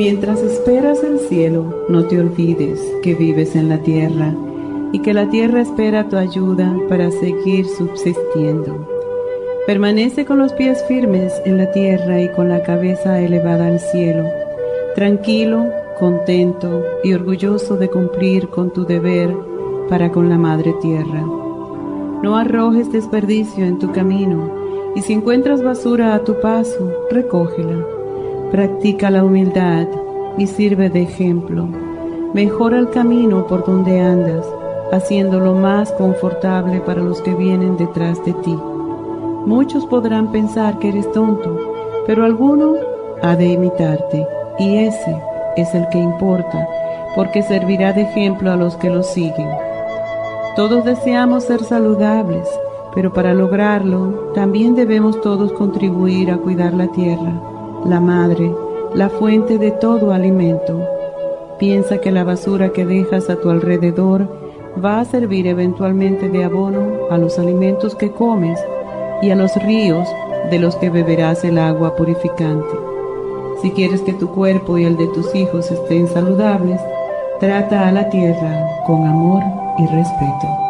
Mientras esperas el cielo, no te olvides que vives en la tierra y que la tierra espera tu ayuda para seguir subsistiendo. Permanece con los pies firmes en la tierra y con la cabeza elevada al cielo, tranquilo, contento y orgulloso de cumplir con tu deber para con la Madre Tierra. No arrojes desperdicio en tu camino y si encuentras basura a tu paso, recógela Practica la humildad y sirve de ejemplo. Mejora el camino por donde andas, haciéndolo más confortable para los que vienen detrás de ti. Muchos podrán pensar que eres tonto, pero alguno ha de imitarte, y ese es el que importa, porque servirá de ejemplo a los que lo siguen. Todos deseamos ser saludables, pero para lograrlo también debemos todos contribuir a cuidar la tierra la madre, la fuente de todo alimento. Piensa que la basura que dejas a tu alrededor va a servir eventualmente de abono a los alimentos que comes y a los ríos de los que beberás el agua purificante. Si quieres que tu cuerpo y el de tus hijos estén saludables, trata a la tierra con amor y respeto.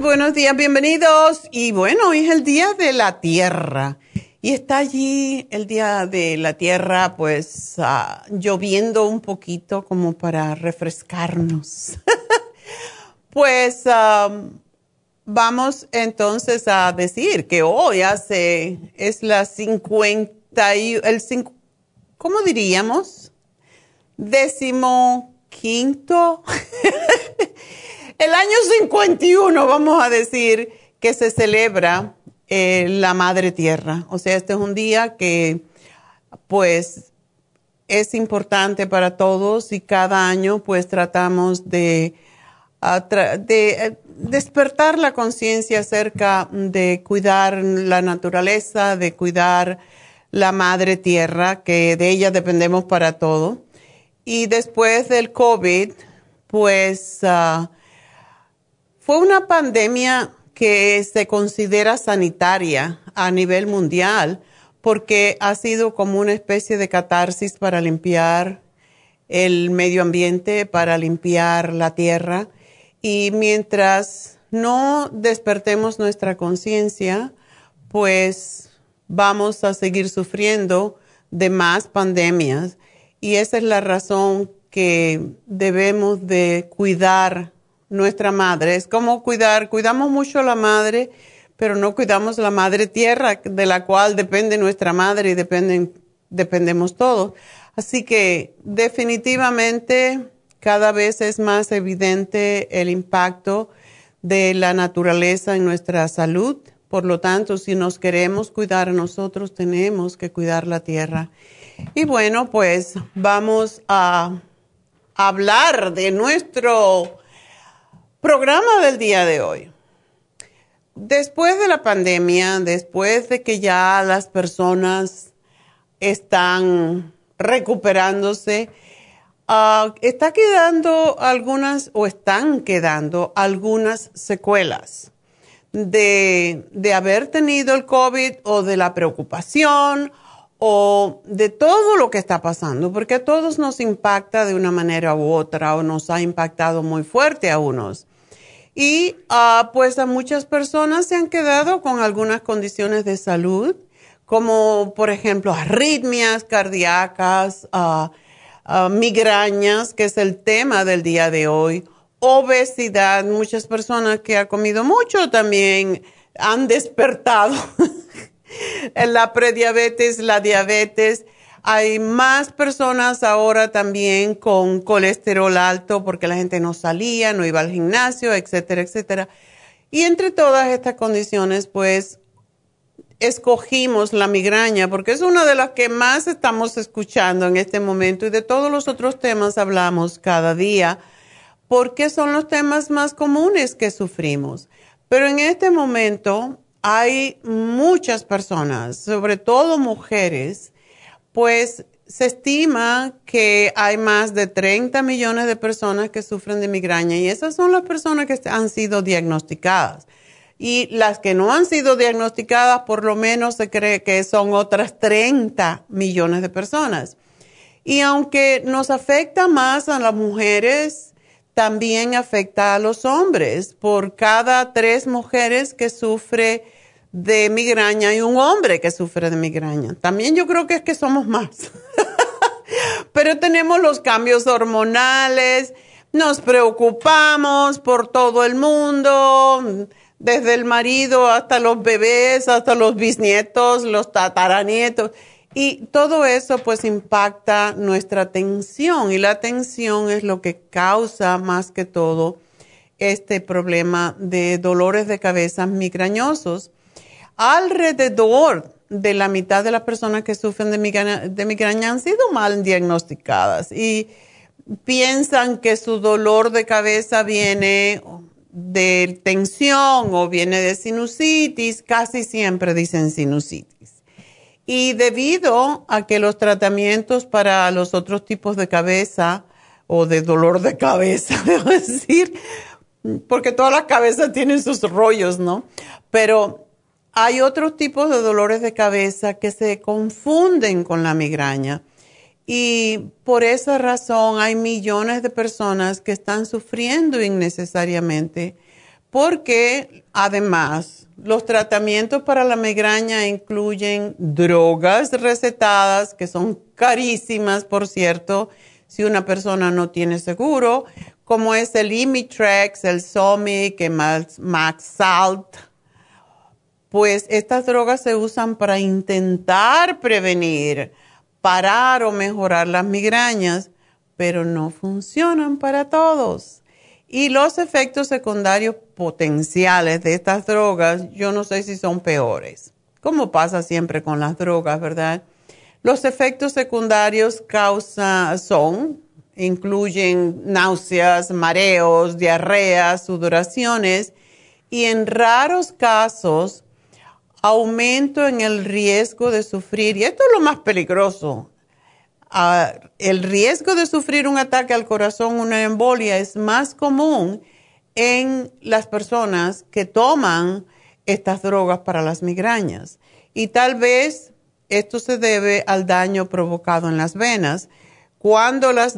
Buenos días, bienvenidos. Y bueno, hoy es el día de la tierra. Y está allí el día de la tierra, pues ah, lloviendo un poquito como para refrescarnos. pues vamos entonces a decir que hoy hace, es la 50, y, el, ¿cómo diríamos? Décimo quinto. el año 51, vamos a decir, que se celebra eh, la Madre Tierra. O sea, este es un día que pues es importante para todos y cada año pues tratamos de, de eh, despertar la conciencia acerca de cuidar la naturaleza, de cuidar la Madre Tierra, que de ella dependemos para todo. Y después del COVID, pues ah, fue una pandemia que se considera sanitaria a nivel mundial porque ha sido como una especie de catarsis para limpiar el medio ambiente, para limpiar la tierra. Y mientras no despertemos nuestra conciencia, pues vamos a seguir sufriendo de más pandemias. Y esa es la razón que debemos de cuidar nuestra madre. Es como cuidar, cuidamos mucho a la madre, pero no cuidamos la madre tierra de la cual depende nuestra madre y dependen, dependemos todos. Así que definitivamente cada vez es más evidente el impacto de la naturaleza en nuestra salud. Por lo tanto, si nos queremos cuidar nosotros, tenemos que cuidar la tierra. Y bueno, pues vamos a hablar de nuestro Programa del día de hoy. Después de la pandemia, después de que ya las personas están recuperándose, uh, está quedando algunas o están quedando algunas secuelas de, de haber tenido el COVID o de la preocupación o de todo lo que está pasando, porque a todos nos impacta de una manera u otra o nos ha impactado muy fuerte a unos. Y uh, pues a muchas personas se han quedado con algunas condiciones de salud, como por ejemplo arritmias cardíacas, uh, migrañas, que es el tema del día de hoy, obesidad, muchas personas que han comido mucho también han despertado la prediabetes, la diabetes hay más personas ahora también con colesterol alto porque la gente no salía, no iba al gimnasio, etcétera, etcétera. Y entre todas estas condiciones, pues escogimos la migraña porque es una de las que más estamos escuchando en este momento y de todos los otros temas hablamos cada día porque son los temas más comunes que sufrimos. Pero en este momento hay muchas personas, sobre todo mujeres, pues se estima que hay más de 30 millones de personas que sufren de migraña y esas son las personas que han sido diagnosticadas. Y las que no han sido diagnosticadas, por lo menos se cree que son otras 30 millones de personas. Y aunque nos afecta más a las mujeres, también afecta a los hombres. Por cada tres mujeres que sufre de migraña y un hombre que sufre de migraña. También yo creo que es que somos más. Pero tenemos los cambios hormonales, nos preocupamos por todo el mundo, desde el marido hasta los bebés, hasta los bisnietos, los tataranietos. Y todo eso pues impacta nuestra atención y la atención es lo que causa más que todo este problema de dolores de cabeza migrañosos alrededor de la mitad de las personas que sufren de migraña, han sido mal diagnosticadas y piensan que su dolor de cabeza viene de tensión o viene de sinusitis, casi siempre dicen sinusitis. Y debido a que los tratamientos para los otros tipos de cabeza o de dolor de cabeza, debo decir, porque todas las cabezas tienen sus rollos, ¿no? Pero hay otros tipos de dolores de cabeza que se confunden con la migraña y por esa razón hay millones de personas que están sufriendo innecesariamente porque además los tratamientos para la migraña incluyen drogas recetadas, que son carísimas, por cierto, si una persona no tiene seguro, como es el Imitrex, el Somic, el Max Salt. Pues estas drogas se usan para intentar prevenir, parar o mejorar las migrañas, pero no funcionan para todos. Y los efectos secundarios potenciales de estas drogas, yo no sé si son peores, como pasa siempre con las drogas, ¿verdad? Los efectos secundarios causa, son, incluyen náuseas, mareos, diarreas, sudoraciones y en raros casos aumento en el riesgo de sufrir, y esto es lo más peligroso, ah, el riesgo de sufrir un ataque al corazón, una embolia, es más común en las personas que toman estas drogas para las migrañas. Y tal vez esto se debe al daño provocado en las venas. Cuando las,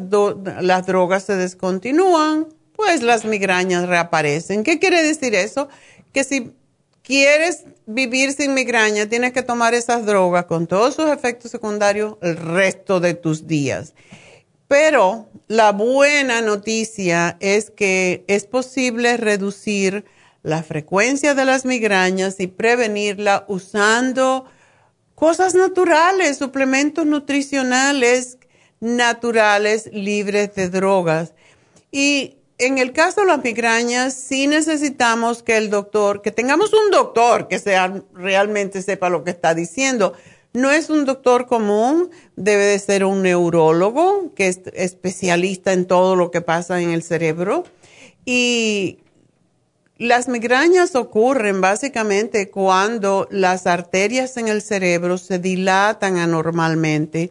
las drogas se descontinúan, pues las migrañas reaparecen. ¿Qué quiere decir eso? Que si quieres vivir sin migraña, tienes que tomar esas drogas con todos sus efectos secundarios el resto de tus días. Pero la buena noticia es que es posible reducir la frecuencia de las migrañas y prevenirla usando cosas naturales, suplementos nutricionales naturales libres de drogas. Y en el caso de las migrañas, sí necesitamos que el doctor, que tengamos un doctor que sea, realmente sepa lo que está diciendo. No es un doctor común, debe de ser un neurólogo que es especialista en todo lo que pasa en el cerebro. Y las migrañas ocurren básicamente cuando las arterias en el cerebro se dilatan anormalmente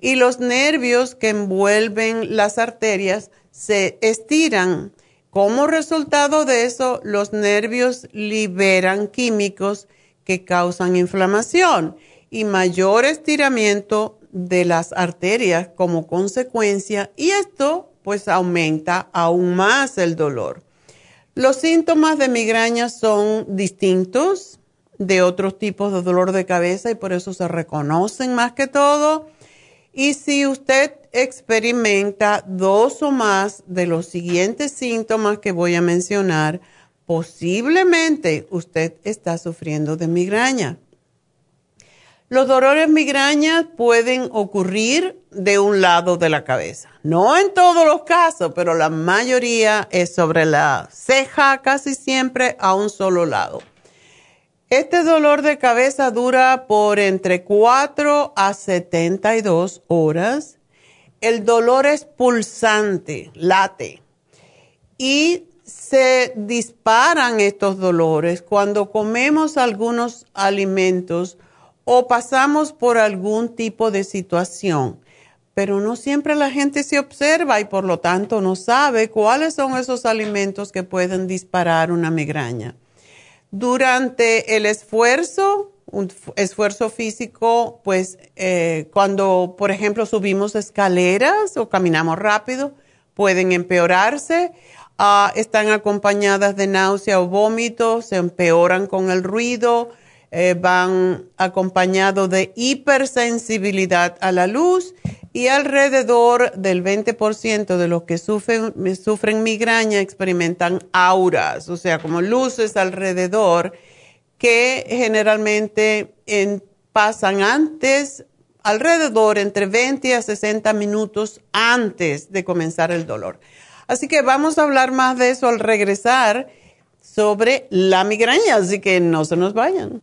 y los nervios que envuelven las arterias se estiran. Como resultado de eso, los nervios liberan químicos que causan inflamación y mayor estiramiento de las arterias como consecuencia y esto pues aumenta aún más el dolor. Los síntomas de migraña son distintos de otros tipos de dolor de cabeza y por eso se reconocen más que todo. Y si usted experimenta dos o más de los siguientes síntomas que voy a mencionar, posiblemente usted está sufriendo de migraña. Los dolores migrañas pueden ocurrir de un lado de la cabeza. No en todos los casos, pero la mayoría es sobre la ceja, casi siempre a un solo lado. Este dolor de cabeza dura por entre 4 a 72 horas. El dolor es pulsante, late. Y se disparan estos dolores cuando comemos algunos alimentos o pasamos por algún tipo de situación, pero no siempre la gente se observa y por lo tanto no sabe cuáles son esos alimentos que pueden disparar una migraña. Durante el esfuerzo, un esfuerzo físico, pues eh, cuando, por ejemplo, subimos escaleras o caminamos rápido, pueden empeorarse. Ah, están acompañadas de náusea o vómito, se empeoran con el ruido eh, van acompañados de hipersensibilidad a la luz y alrededor del 20% de los que sufren, sufren migraña experimentan auras, o sea, como luces alrededor que generalmente pasan antes, alrededor entre 20 a 60 minutos antes de comenzar el dolor. Así que vamos a hablar más de eso al regresar sobre la migraña, así que no se nos vayan.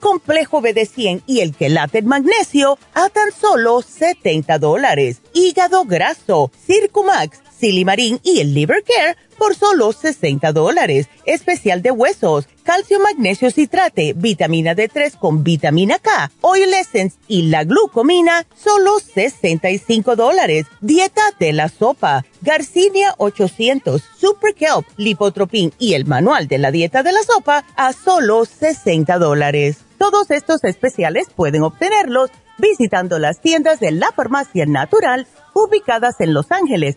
Complejo BD100 y el quelate magnesio a tan solo 70 dólares. Hígado graso, Circumax, Silimarín y el Liver Care por solo 60 dólares. Especial de huesos, calcio magnesio citrate, vitamina D3 con vitamina K, Oil Essence y la glucomina, solo 65 dólares. Dieta de la sopa, Garcinia 800, Super Kelp, Lipotropin y el manual de la dieta de la sopa a solo 60 dólares. Todos estos especiales pueden obtenerlos visitando las tiendas de la farmacia natural ubicadas en Los Ángeles,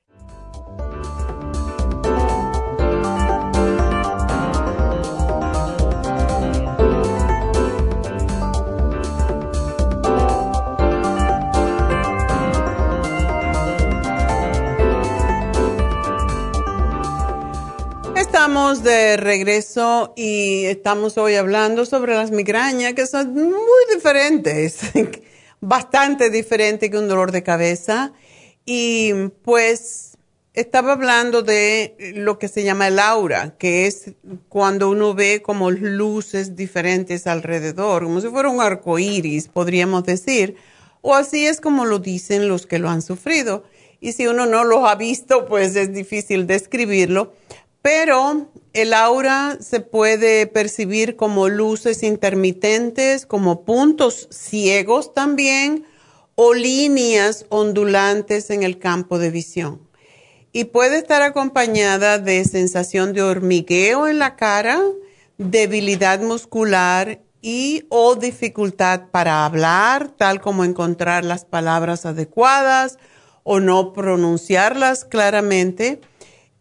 Estamos de regreso y estamos hoy hablando sobre las migrañas que son muy diferentes, bastante diferentes que un dolor de cabeza. Y pues estaba hablando de lo que se llama el aura, que es cuando uno ve como luces diferentes alrededor, como si fuera un arco iris, podríamos decir, o así es como lo dicen los que lo han sufrido. Y si uno no lo ha visto, pues es difícil describirlo pero el aura se puede percibir como luces intermitentes, como puntos ciegos también, o líneas ondulantes en el campo de visión. Y puede estar acompañada de sensación de hormigueo en la cara, debilidad muscular y o dificultad para hablar, tal como encontrar las palabras adecuadas o no pronunciarlas claramente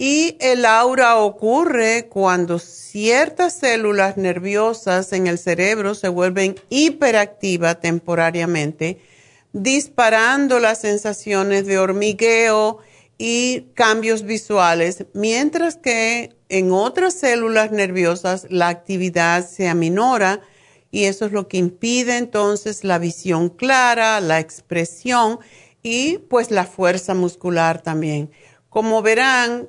y el aura ocurre cuando ciertas células nerviosas en el cerebro se vuelven hiperactivas temporariamente, disparando las sensaciones de hormigueo y cambios visuales, mientras que en otras células nerviosas la actividad se aminora y eso es lo que impide entonces la visión clara, la expresión y pues la fuerza muscular también. Como verán,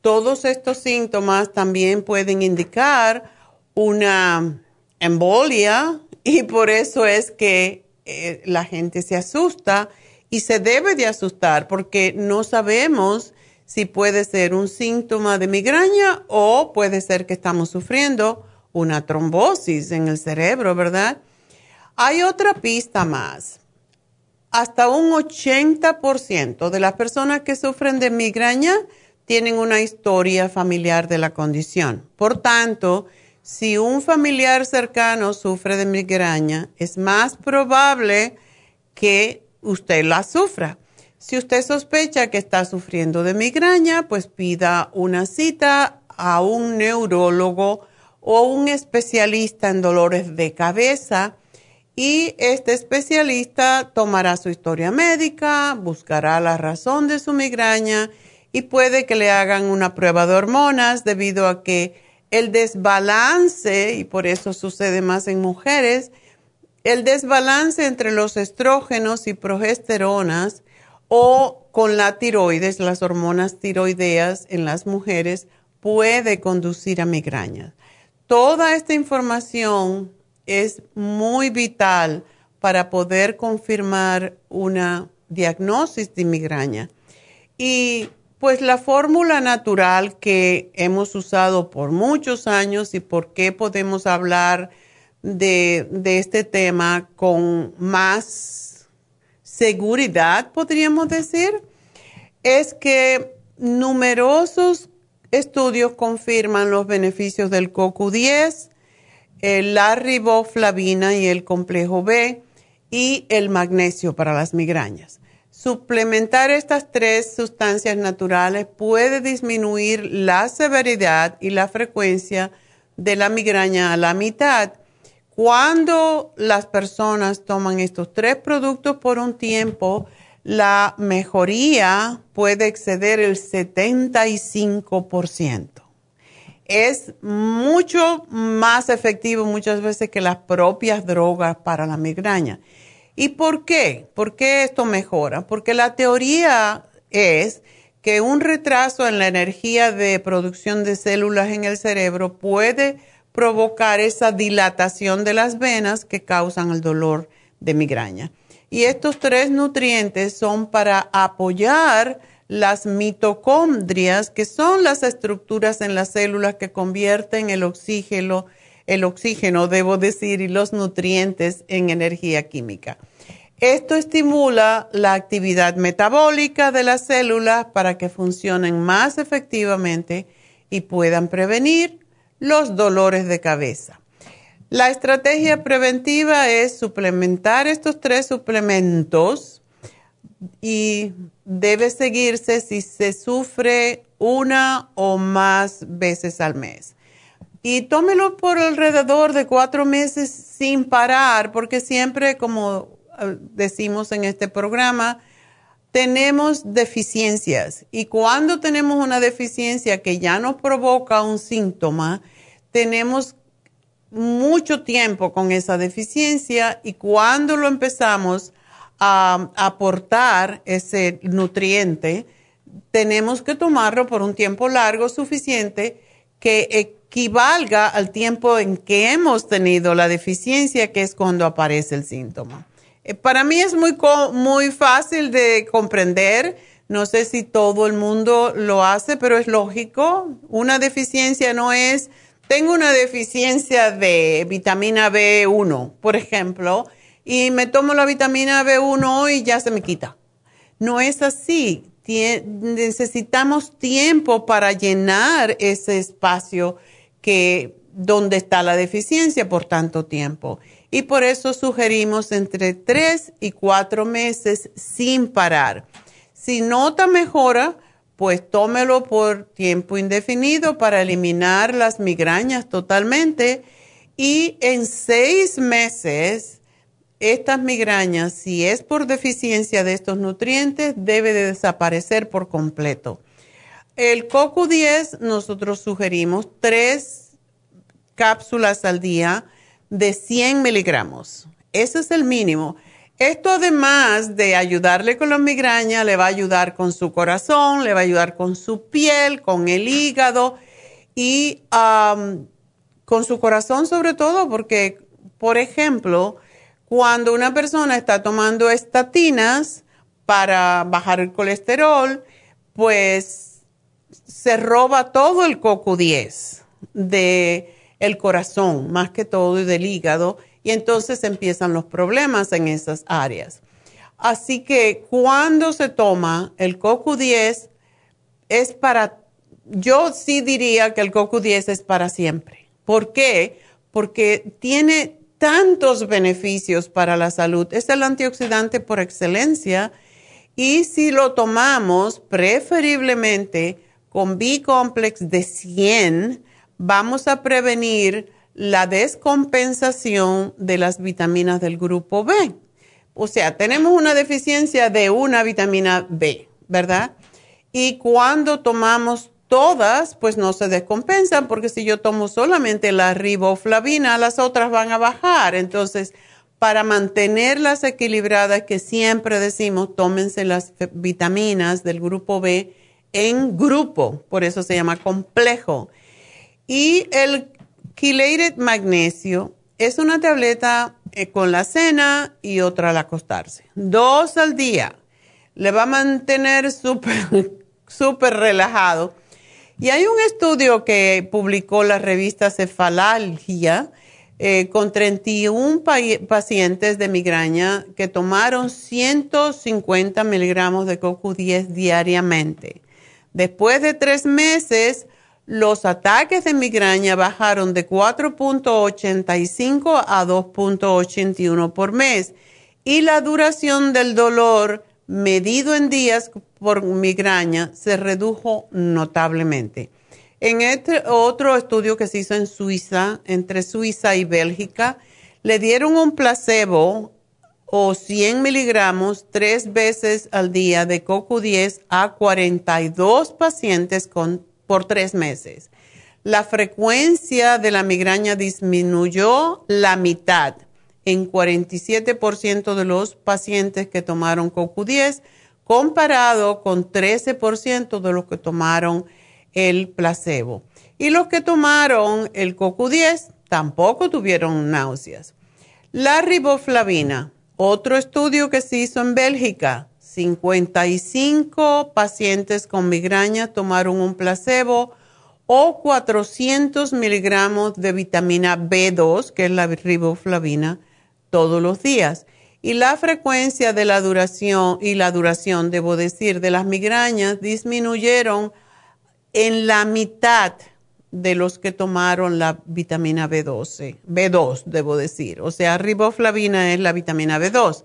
todos estos síntomas también pueden indicar una embolia y por eso es que eh, la gente se asusta y se debe de asustar porque no sabemos si puede ser un síntoma de migraña o puede ser que estamos sufriendo una trombosis en el cerebro, ¿verdad? Hay otra pista más. Hasta un 80% de las personas que sufren de migraña tienen una historia familiar de la condición. Por tanto, si un familiar cercano sufre de migraña, es más probable que usted la sufra. Si usted sospecha que está sufriendo de migraña, pues pida una cita a un neurólogo o un especialista en dolores de cabeza y este especialista tomará su historia médica, buscará la razón de su migraña y puede que le hagan una prueba de hormonas debido a que el desbalance, y por eso sucede más en mujeres, el desbalance entre los estrógenos y progesteronas o con la tiroides, las hormonas tiroideas en las mujeres, puede conducir a migrañas. Toda esta información es muy vital para poder confirmar una diagnosis de migraña. Y pues la fórmula natural que hemos usado por muchos años y por qué podemos hablar de, este tema con más seguridad, podríamos decir, es que numerosos estudios confirman los beneficios del CoQ10, la riboflavina y el complejo B y el magnesio para las migrañas. Suplementar estas tres sustancias naturales puede disminuir la severidad y la frecuencia de la migraña a la mitad. Cuando las personas toman estos tres productos por un tiempo, la mejoría puede exceder el 75%. Es mucho más efectivo muchas veces que las propias drogas para la migraña. ¿Y por qué? ¿Por qué esto mejora? Porque la teoría es que un retraso en la energía de producción de células en el cerebro puede provocar esa dilatación de las venas que causan el dolor de migraña. Y estos tres nutrientes son para apoyar las mitocondrias, que son las estructuras en las células que convierten el oxígeno el oxígeno, debo decir, y los nutrientes en energía química. Esto estimula la actividad metabólica de las células para que funcionen más efectivamente y puedan prevenir los dolores de cabeza. La estrategia preventiva es suplementar estos tres suplementos y debe seguirse si se sufre una o más veces al mes y tómelo por alrededor de cuatro meses sin parar, porque siempre, como decimos en este programa, tenemos deficiencias y cuando tenemos una deficiencia que ya nos provoca un síntoma, tenemos mucho tiempo con esa deficiencia y cuando lo empezamos a aportar ese nutriente, tenemos que tomarlo por un tiempo largo suficiente que equivalga al tiempo en que hemos tenido la deficiencia, que es cuando aparece el síntoma. Eh, para mí es muy, muy fácil de comprender. No sé si todo el mundo lo hace, pero es lógico. Una deficiencia no es, tengo una deficiencia de vitamina B1, por ejemplo, y me tomo la vitamina B1 y ya se me quita. No es así. necesitamos tiempo para llenar ese espacio que donde está la deficiencia por tanto tiempo. Y por eso sugerimos entre tres y cuatro meses sin parar. Si nota mejora, pues tómelo por tiempo indefinido para eliminar las migrañas totalmente. Y en seis meses, estas migrañas, si es por deficiencia de estos nutrientes, debe de desaparecer por completo. El CoQ10 nosotros sugerimos tres cápsulas al día de 100 miligramos. Ese es el mínimo. Esto además de ayudarle con la migraña, le va a ayudar con su corazón, le va a ayudar con su piel, con el hígado y con su corazón sobre todo porque, por ejemplo, cuando una persona está tomando estatinas para bajar el colesterol, pues se roba todo el CoQ10 de el corazón, más que todo, y del hígado, y entonces empiezan los problemas en esas áreas. Así que cuando se toma el CoQ10 es para, yo sí diría que el CoQ10 es para siempre. ¿Por qué? Porque tiene tantos beneficios para la salud. Es el antioxidante por excelencia y si lo tomamos preferiblemente con B-complex de 100, vamos a prevenir la descompensación de las vitaminas del grupo B. O sea, tenemos una deficiencia de una vitamina B, ¿verdad? Y cuando tomamos todas, pues no se descompensan, porque si yo tomo solamente la riboflavina, las otras van a bajar. Entonces, para mantenerlas equilibradas, que siempre decimos, tómense las vitaminas del grupo B en grupo, por eso se llama complejo. Y el chelated magnesio es una tableta eh, con la cena y otra al acostarse. Dos al día. Le va a mantener súper, súper relajado. Y hay un estudio que publicó la revista Cefalalgia eh, con 31 pacientes de migraña que tomaron 150 miligramos de CoQ10 diariamente. Después de tres meses, los ataques de migraña bajaron de 4.85 a 2.81 por mes y la duración del dolor medido en días por migraña se redujo notablemente. En este otro estudio que se hizo en Suiza, entre Suiza y Bélgica, le dieron un placebo o 100 miligramos tres veces al día de CoQ10 a 42 pacientes con, por tres meses. La frecuencia de la migraña disminuyó la mitad en 47% de los pacientes que tomaron CoQ10 comparado con 13% de los que tomaron el placebo. Y los que tomaron el CoQ10 tampoco tuvieron náuseas. La riboflavina otro estudio que se hizo en Bélgica, 55 pacientes con migraña tomaron un placebo o 400 miligramos de vitamina B2, que es la riboflavina, todos los días. Y la frecuencia de la duración y la duración, debo decir, de las migrañas disminuyeron en la mitad de los que tomaron la vitamina B12, B2 debo decir, o sea, riboflavina es la vitamina B2.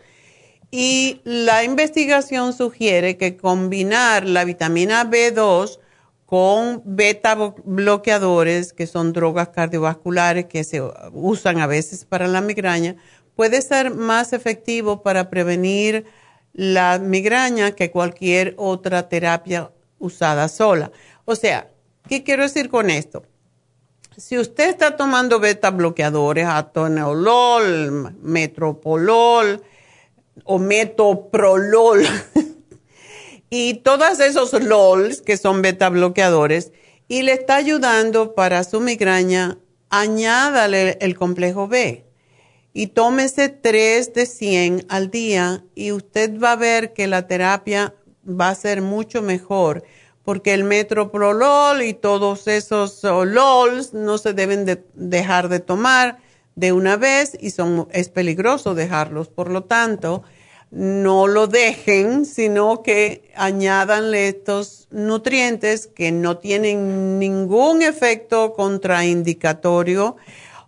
Y la investigación sugiere que combinar la vitamina B2 con beta bloqueadores, que son drogas cardiovasculares que se usan a veces para la migraña, puede ser más efectivo para prevenir la migraña que cualquier otra terapia usada sola. O sea, ¿Qué quiero decir con esto? Si usted está tomando beta bloqueadores, atoneolol, metropolol o metoprolol y todos esos LOLs que son beta bloqueadores y le está ayudando para su migraña, añádale el complejo B. Y tómese 3 de 100 al día y usted va a ver que la terapia va a ser mucho mejor porque el metoprolol y todos esos LOLs no se deben de dejar de tomar de una vez y son, es peligroso dejarlos. Por lo tanto, no lo dejen, sino que añadanle estos nutrientes que no tienen ningún efecto contraindicatorio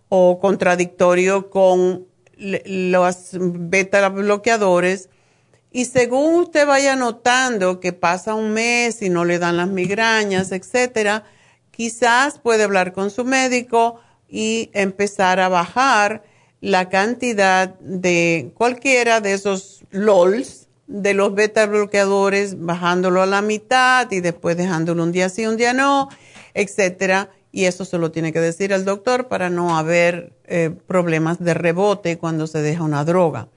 o contradictorio con los beta bloqueadores y según usted vaya notando que pasa un mes y no le dan las migrañas, etcétera, quizás puede hablar con su médico y empezar a bajar la cantidad de cualquiera de esos LOLs, de los beta bloqueadores, bajándolo a la mitad y después dejándolo un día sí, un día no, etcétera. Y eso se lo tiene que decir al doctor para no haber eh, problemas de rebote cuando se deja una droga.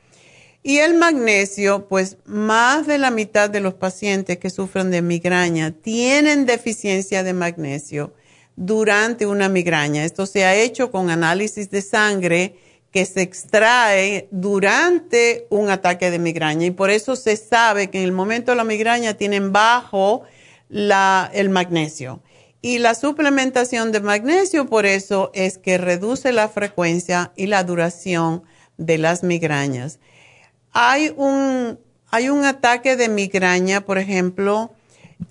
Y el magnesio, pues más de la mitad de los pacientes que sufren de migraña tienen deficiencia de magnesio durante una migraña. Esto se ha hecho con análisis de sangre que se extrae durante un ataque de migraña y por eso se sabe que en el momento de la migraña tienen bajo el magnesio. Y la suplementación de magnesio, por eso, es que reduce la frecuencia y la duración de las migrañas. Hay un, hay un ataque de migraña, por ejemplo,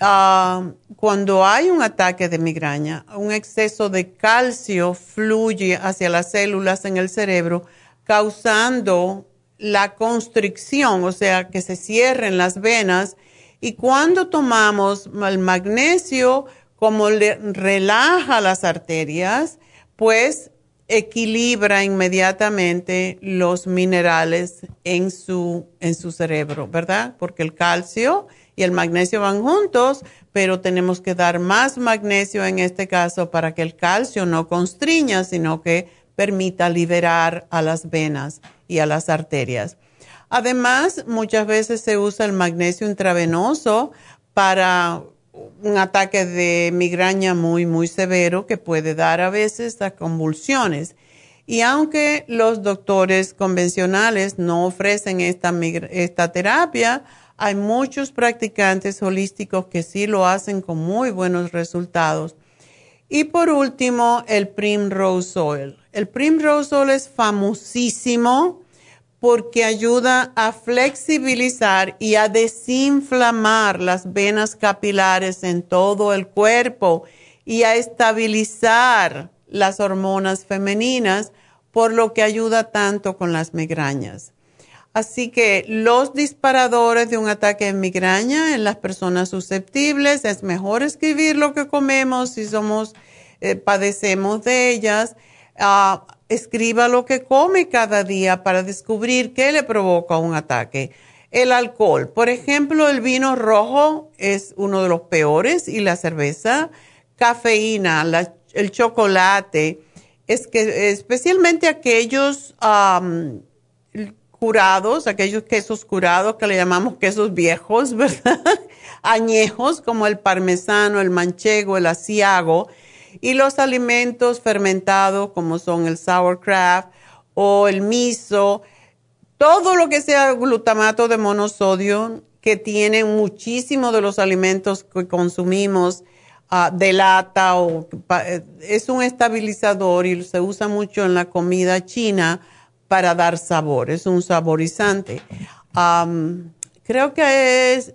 ah, cuando hay un ataque de migraña, un exceso de calcio fluye hacia las células en el cerebro, causando la constricción, o sea, que se cierren las venas. Y cuando tomamos el magnesio, como le relaja las arterias, pues equilibra inmediatamente los minerales en su, en su cerebro, ¿verdad? Porque el calcio y el magnesio van juntos, pero tenemos que dar más magnesio en este caso para que el calcio no constriña, sino que permita liberar a las venas y a las arterias. Además, muchas veces se usa el magnesio intravenoso para un ataque de migraña muy, muy severo que puede dar a veces a convulsiones. Y aunque los doctores convencionales no ofrecen esta, esta terapia, hay muchos practicantes holísticos que sí lo hacen con muy buenos resultados. Y por último, el Primrose Oil. El Primrose Oil es famosísimo porque ayuda a flexibilizar y a desinflamar las venas capilares en todo el cuerpo y a estabilizar las hormonas femeninas, por lo que ayuda tanto con las migrañas. Así que los disparadores de un ataque de migraña en las personas susceptibles, es mejor escribir lo que comemos si somos, eh, padecemos de ellas. Ah, escriba lo que come cada día para descubrir qué le provoca un ataque. El alcohol, por ejemplo, el vino rojo es uno de los peores y la cerveza, cafeína, el chocolate, es que especialmente aquellos curados, aquellos quesos curados que le llamamos quesos viejos, ¿verdad? Añejos como el parmesano, el manchego, el asiago y los alimentos fermentados como son el sauerkraut o el miso, todo lo que sea glutamato de monosodio que tienen muchísimo de los alimentos que consumimos uh, de lata o eh, es un estabilizador y se usa mucho en la comida china para dar sabor, es un saborizante. creo que es,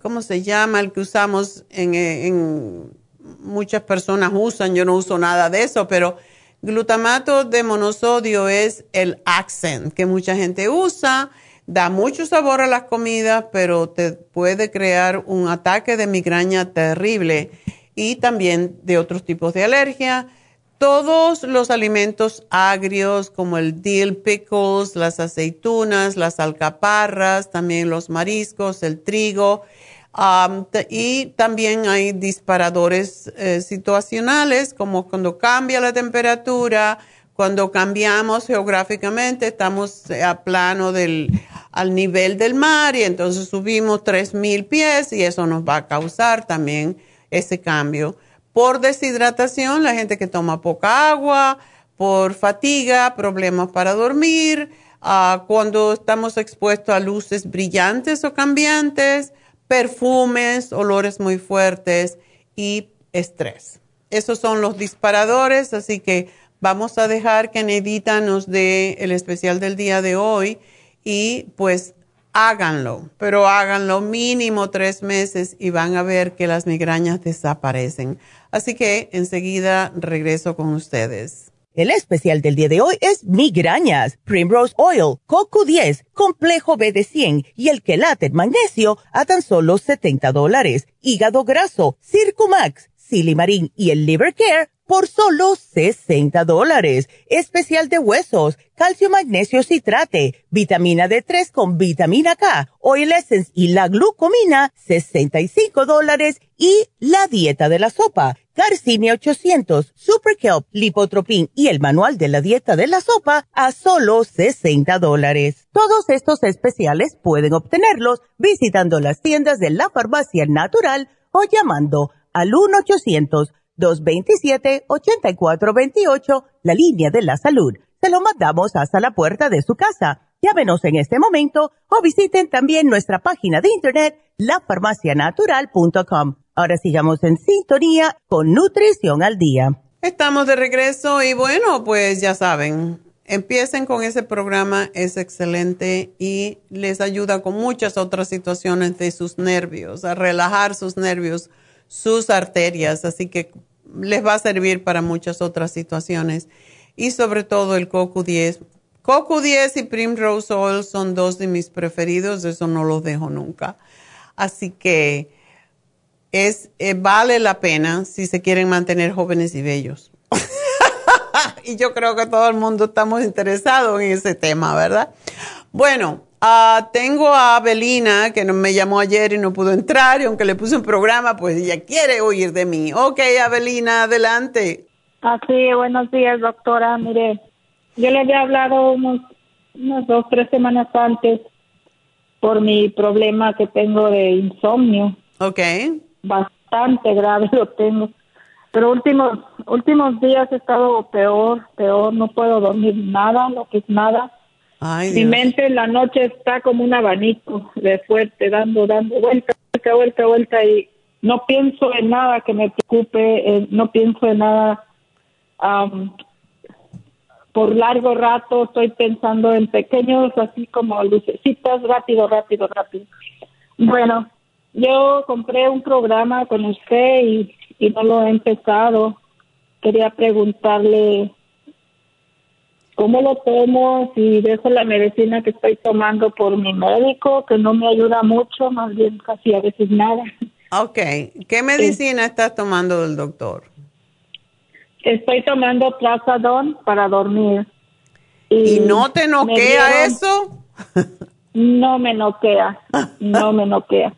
¿cómo se llama? El que usamos en, muchas personas usan, yo no uso nada de eso, pero glutamato de monosodio es el accent que mucha gente usa, da mucho sabor a las comidas, pero te puede crear un ataque de migraña terrible y también de otros tipos de alergia todos los alimentos agrios como el dill pickles, las aceitunas, las alcaparras, también los mariscos, el trigo. y también hay disparadores eh, situacionales como cuando cambia la temperatura, cuando cambiamos geográficamente, estamos a plano del, al nivel del mar y entonces subimos 3.000 pies y eso nos va a causar también ese cambio por deshidratación, la gente que toma poca agua, por fatiga, problemas para dormir, ah, cuando estamos expuestos a luces brillantes o cambiantes, perfumes, olores muy fuertes y estrés. Esos son los disparadores, así que vamos a dejar que Nedita nos dé el especial del día de hoy y pues háganlo, pero háganlo mínimo tres meses y van a ver que las migrañas desaparecen. Así que enseguida regreso con ustedes. El especial del día de hoy es migrañas, Primrose Oil, Coco 10, Complejo B de 100 y el quelate magnesio a tan solo 70 dólares. Hígado graso, Circumax, Silimarín y el Liver Care por solo 60 dólares. Especial de huesos, calcio magnesio citrate, vitamina D3 con vitamina K, oil essence y la glucomina, 65 dólares. Y la dieta de la sopa, Garcinia 800, Super Kelp, Lipotropin y el manual de la dieta de la sopa a solo 60 dólares. Todos estos especiales pueden obtenerlos visitando las tiendas de la farmacia natural o llamando al 1 800 227-8428, la línea de la salud. Se lo mandamos hasta la puerta de su casa. Llámenos en este momento o visiten también nuestra página de internet lafarmacianatural.com. Ahora sigamos en sintonía con Nutrición al Día. Estamos de regreso y bueno, pues ya saben, empiecen con ese programa, es excelente y les ayuda con muchas otras situaciones de sus nervios, a relajar sus nervios, sus arterias, así que les va a servir para muchas otras situaciones y sobre todo el CoQ10. CoQ10 y Primrose Oil son dos de mis preferidos, eso no los dejo nunca. Así que es, eh, vale la pena si se quieren mantener jóvenes y bellos. y yo creo que todo el mundo estamos interesados en ese tema, ¿verdad? Bueno, uh, tengo a Abelina que me llamó ayer y no pudo entrar y aunque le puse un programa, pues ella quiere oír de mí. Ok, Abelina, adelante. Así, buenos días, doctora. Mire, yo le había hablado unos, unas dos, tres semanas antes por mi problema que tengo de insomnio. Ok. Bastante grave lo tengo. Pero últimos, últimos días he estado peor, peor. No puedo dormir nada, lo que es nada. Ay, Mi Dios. mente en la noche está como un abanico de fuerte, dando, dando vuelta, vuelta, vuelta, vuelta y no pienso en nada que me preocupe, eh, no pienso en nada. am, por largo rato estoy pensando en pequeños, así como lucecitas, rápido, rápido, rápido. Bueno, yo compré un programa con usted y, y no lo he empezado. Quería preguntarle cómo lo tomo, si dejo la medicina que estoy tomando por mi médico, que no me ayuda mucho, más bien casi a veces nada. Ok, ¿qué medicina estás tomando del doctor? Estoy tomando Trazadón para dormir. ¿Y no te noquea eso? No me noquea, no me noquea.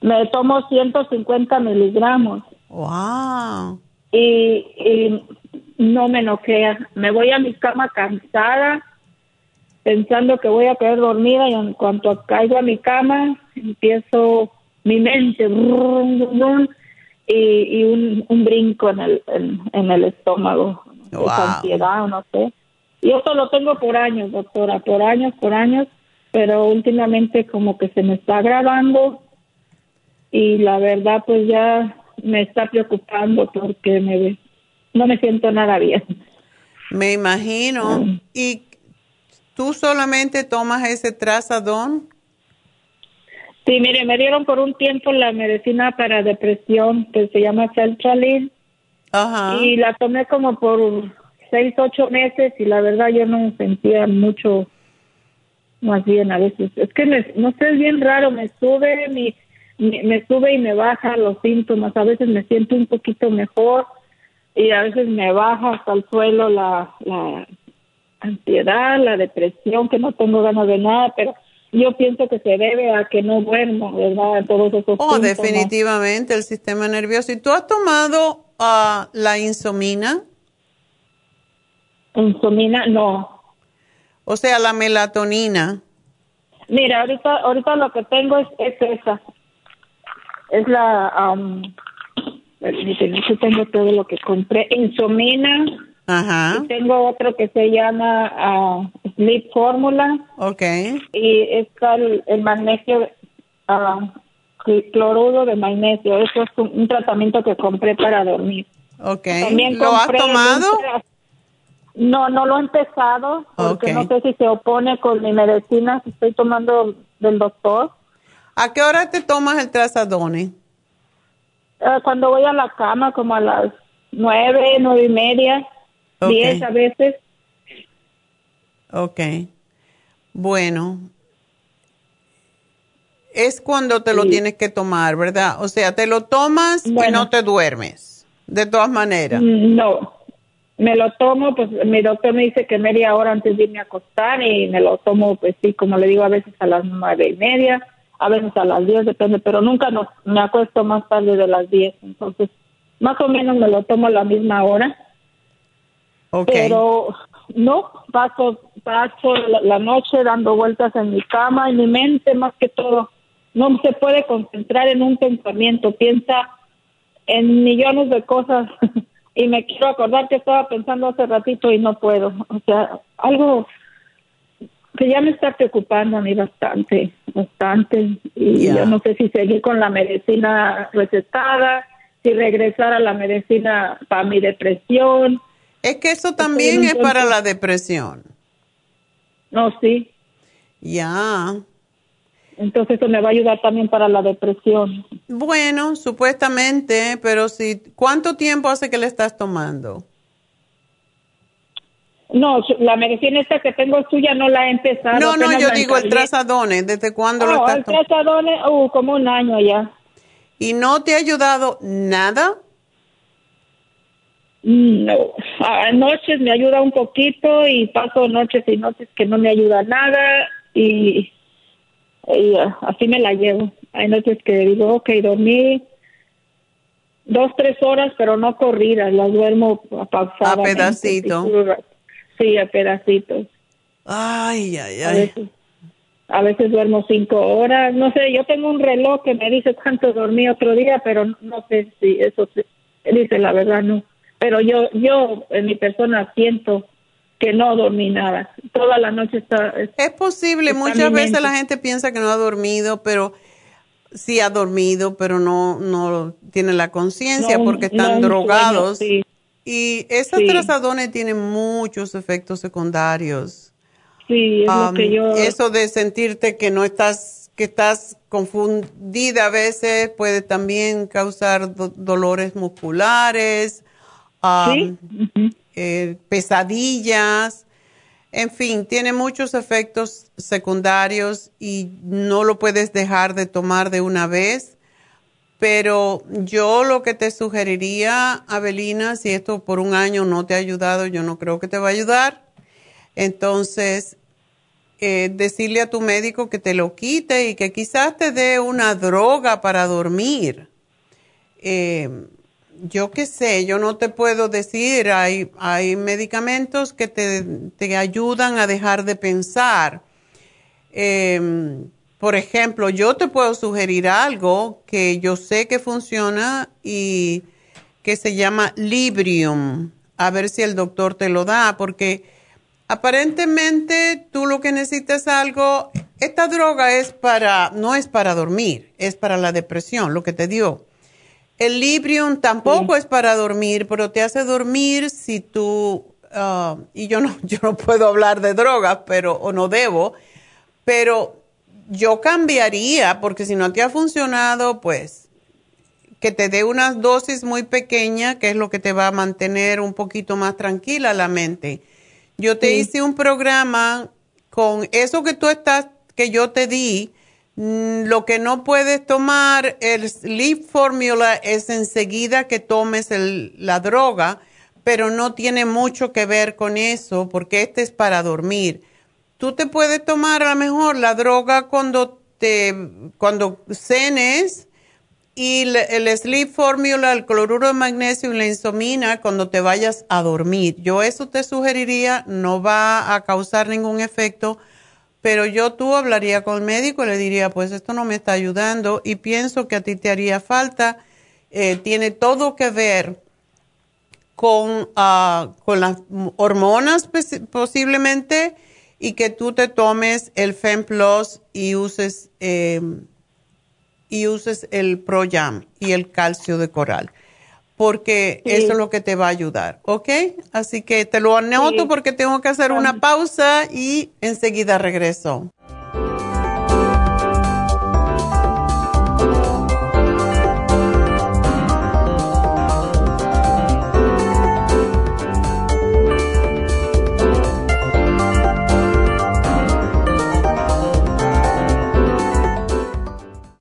Me tomo 150 miligramos Wow. y, y no me noquea. Me voy a mi cama cansada, pensando que voy a quedar dormida y en cuanto caigo a mi cama, empiezo mi mente brum, brum, brum, y, y un, un brinco en el, en, en el estómago, Wow. esa ansiedad o no sé. Y esto lo tengo por años, doctora, por años, por años, pero últimamente como que se me está agravando y la verdad pues ya me está preocupando porque me no me siento nada bien. Me imagino. Mm. ¿Y tú solamente tomas ese trazadón? Sí, mire, me dieron por un tiempo la medicina para depresión que se llama Sertraline Ajá. y la tomé como por seis, ocho meses y la verdad yo no sentía mucho, más bien a veces. Es que me, no sé, es bien raro, me sube, mi, mi- me sube y me baja los síntomas. A veces me siento un poquito mejor y a veces me baja hasta el suelo la, la ansiedad, la depresión, que no tengo ganas de nada, pero yo pienso que se debe a que no duermo, ¿verdad? Todos esos Oh, síntomas. definitivamente el sistema nervioso. ¿Y tú has tomado ah, la insomina? Insomina, no. O sea, la melatonina. Mira, ahorita, ahorita lo que tengo es, es esa. Es la, um, permíteme, aquí tengo todo lo que compré. Insomina, Ajá. y tengo otro que se llama ah, Sleep Formula, Ok. y está el, el magnesio, cl- cloruro de magnesio. Eso es un, un tratamiento que compré para dormir. Ok. También ¿Lo has tomado? un- No, no lo he empezado porque no sé si se opone con mi medicina que estoy tomando del doctor. ¿A qué hora te tomas el trazadone? Eh, cuando voy a la cama, como a las nueve, nueve y media, Ok. diez a veces. Ok. Bueno. Es cuando te lo tienes que tomar, ¿verdad? O sea, te lo tomas y no te duermes. De todas maneras. Mm, No, me lo tomo, pues mi doctor me dice que media hora antes de irme a acostar y me lo tomo, pues sí, como le digo, a veces a las nueve y media, a veces a las diez, depende, pero nunca no, me acuesto más tarde de las diez, entonces más o menos me lo tomo a la misma hora. Ok. pero no paso paso la, la noche dando vueltas en mi cama y mi mente más que todo no se puede concentrar en un pensamiento piensa en millones de cosas y me quiero acordar que estaba pensando hace ratito y no puedo o sea algo que ya me está preocupando a mí bastante bastante. Y yo no sé si seguir con la medicina recetada, si regresar a la medicina para mi depresión. Es que eso también es para la depresión. No, sí. Ya. Entonces eso me va a ayudar también para la depresión. Bueno, supuestamente, pero si, ¿cuánto tiempo hace que le estás tomando? No, la medicina esta que tengo tuya no la he empezado. No, no, yo digo el trazadone, ¿desde cuándo lo estás el trazadone, uh, como un año ya. ¿Y no te ha ayudado nada? No, a noches me ayuda un poquito y paso noches y noches que no me ayuda nada y y así me la llevo. Hay noches que digo, ok, dormí dos, tres horas, pero no corridas, las duermo pausadas. A pedacitos. Sí, a pedacitos. Ay, ay, ay. A veces, duermo cinco horas. No sé, yo tengo un reloj que me dice cuánto dormí otro día, pero no, sé si eso se, dice la verdad, no. Pero yo, yo en mi persona siento que no dormí nada. Toda la noche está... Es posible, muchas veces la gente piensa que no ha dormido, pero sí ha dormido, pero no, no tiene la conciencia porque están drogados. Y esas trazadones tienen muchos efectos secundarios. Sí, es lo que yo... Eso de sentirte que no estás, que estás confundida a veces puede también causar dolores musculares. sí. Eh, pesadillas, en fin, tiene muchos efectos secundarios y no lo puedes dejar de tomar de una vez. Pero yo lo que te sugeriría, Abelina, si esto por un año no te ha ayudado, yo no creo que te va a ayudar. Entonces, eh, decirle a tu médico que te lo quite y que quizás te dé una droga para dormir. Eh, yo qué sé, yo no te puedo decir, hay, hay medicamentos que te, ayudan a dejar de pensar. Em, por ejemplo, yo te puedo sugerir algo que yo sé que funciona y que se llama Librium. A ver si el doctor te lo da, porque aparentemente tú lo que necesitas es algo, esta droga es para, no es para dormir, es para la depresión, lo que te dio. El Librium tampoco es para dormir, pero te hace dormir si tú, ah, y yo no, yo no puedo hablar de drogas, pero, o no debo, pero yo cambiaría, porque si no te ha funcionado, pues que te dé una dosis muy pequeña, que es lo que te va a mantener un poquito más tranquila la mente. Yo te hice un programa con eso que tú estás, que yo te di, Mm, lo que no puedes tomar el Sleep Formula es enseguida que tomes la droga, pero no tiene mucho que ver con eso porque este es para dormir. Tú te puedes tomar a lo mejor la droga cuando te cuando cenes y el Sleep Formula, el cloruro de magnesio y la insomina cuando te vayas a dormir. Yo eso te sugeriría, no va a causar ningún efecto pero yo tú hablaría con el médico y le diría, pues esto no me está ayudando y pienso que a ti te haría falta. Eh, tiene todo que ver con, ah, con las hormonas posiblemente y que tú te tomes el FemPlus y uses, em, y uses el ProYam y el calcio de coral porque eso es lo que te va a ayudar, ¿ok? Así que te lo anoto porque tengo que hacer una pausa y enseguida regreso.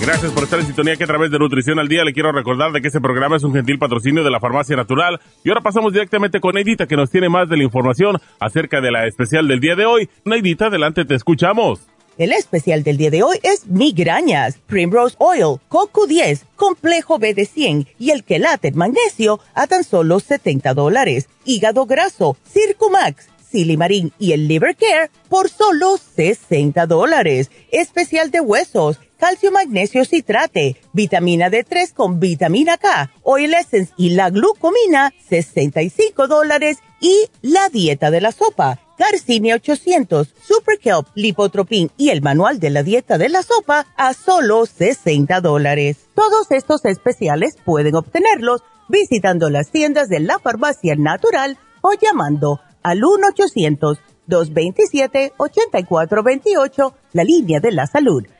Gracias por estar en sintonía que a través de Nutrición al Día le quiero recordar de que este programa es un gentil patrocinio de la Farmacia Natural. Y ahora pasamos directamente con Neidita que nos tiene más de la información acerca de la especial del día de hoy. Neidita, adelante, te escuchamos. El especial del día de hoy es migrañas, Primrose Oil, Coco 10, Complejo B de 100 y el Quelate Magnesio a tan solo 70 dólares. Hígado graso, Circumax, Silimarín y el Liver Care por solo 60 dólares. Especial de huesos, calcio magnesio citrate, vitamina D3 con vitamina K, oil essence y la glucomina, 65 dólares y la dieta de la sopa. Garcinia 800, Super Kelp, Lipotropin y el manual de la dieta de la sopa a solo 60 dólares. Todos estos especiales pueden obtenerlos visitando las tiendas de la farmacia natural o llamando al 1-800-227-8428, la línea de la salud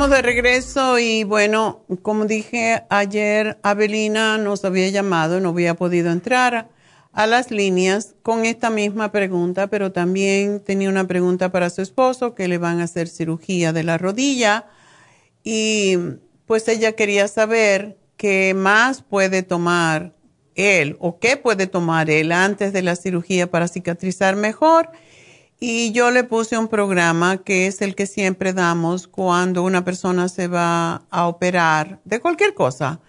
Estamos de regreso y bueno, como dije ayer, Abelina nos había llamado, no había podido entrar a las líneas con esta misma pregunta, pero también tenía una pregunta para su esposo que le van a hacer cirugía de la rodilla. Y pues ella quería saber qué más puede tomar él o qué puede tomar él antes de la cirugía para cicatrizar mejor y yo le puse un programa que es el que siempre damos cuando una persona se va a operar de cualquier cosa.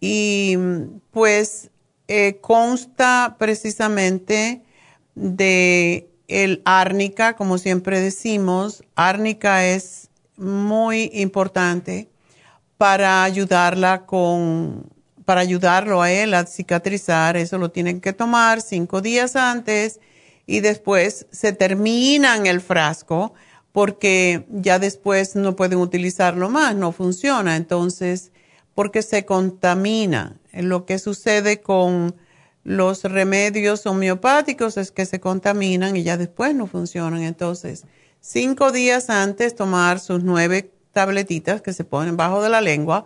Y pues eh, consta precisamente de el árnica, como siempre decimos. Árnica es muy importante para ayudarla con, para ayudarlo a él a cicatrizar. Eso lo tienen que tomar cinco días antes y después se terminan el frasco porque ya después no pueden utilizarlo más, no funciona. Entonces, porque se contamina. Lo que sucede con los remedios homeopáticos es que se contaminan y ya después no funcionan. Entonces, cinco días antes tomar sus nueve tabletitas que se ponen bajo de la lengua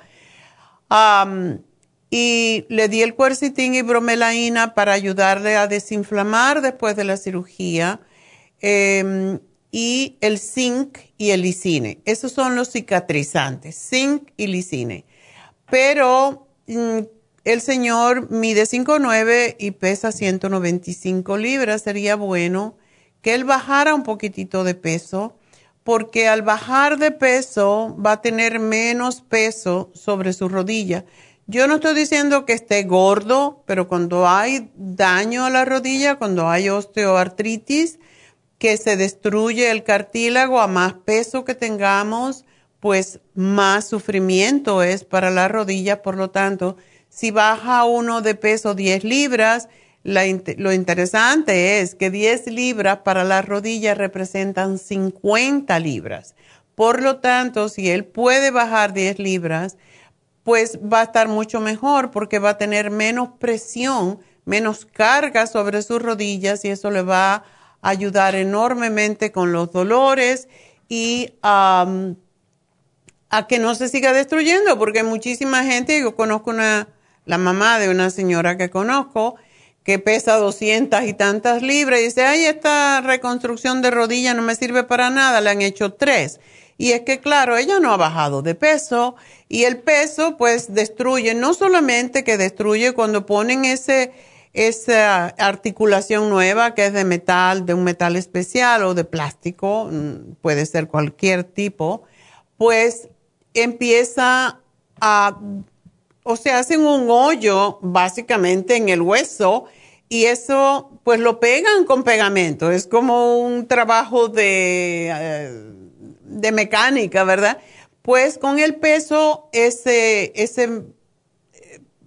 y le di el cuercitín y bromelaína para ayudarle a desinflamar después de la cirugía em, y el zinc y el lisine. Esos son los cicatrizantes, zinc y lisine. Pero mm, el señor mide 5'9 y pesa 195 libras. Sería bueno que él bajara un poquitito de peso porque al bajar de peso va a tener menos peso sobre su rodilla yo no estoy diciendo que esté gordo, pero cuando hay daño a la rodilla, cuando hay osteoartritis, que se destruye el cartílago a más peso que tengamos, pues más sufrimiento es para la rodilla. Por lo tanto, si baja uno de peso 10 libras, lo interesante es que 10 libras para la rodilla representan 50 libras. Por lo tanto, si él puede bajar 10 libras, pues va a estar mucho mejor porque va a tener menos presión, menos carga sobre sus rodillas y eso le va a ayudar enormemente con los dolores y a que no se siga destruyendo porque muchísima gente, yo conozco una, la mamá de una señora que conozco que pesa 200 y tantas libras y dice, ay, esta reconstrucción de rodilla no me sirve para nada, le han hecho tres. Y es que, claro, ella no ha bajado de peso y el peso pues destruye, no solamente que destruye cuando ponen ese, esa articulación nueva que es de metal, de un metal especial o de plástico, mm, puede ser cualquier tipo, pues empieza a, o sea, hacen un hoyo básicamente en el hueso y eso pues lo pegan con pegamento, es como un trabajo de... Eh, de mecánica, ¿verdad? Pues con el peso, ese, ese,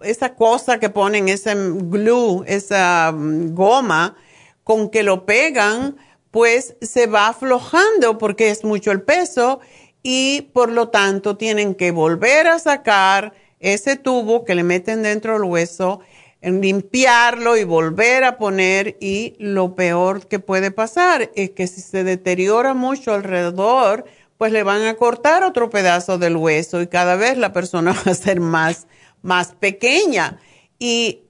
esa cosa que ponen, ese glue, esa mm, goma, con que lo pegan, pues se va aflojando porque es mucho el peso y por lo tanto tienen que volver a sacar ese tubo que le meten dentro del hueso, limpiarlo y volver a poner y lo peor que puede pasar es que si se deteriora mucho alrededor, pues le van a cortar otro pedazo del hueso y cada vez la persona va a ser más, más pequeña. Y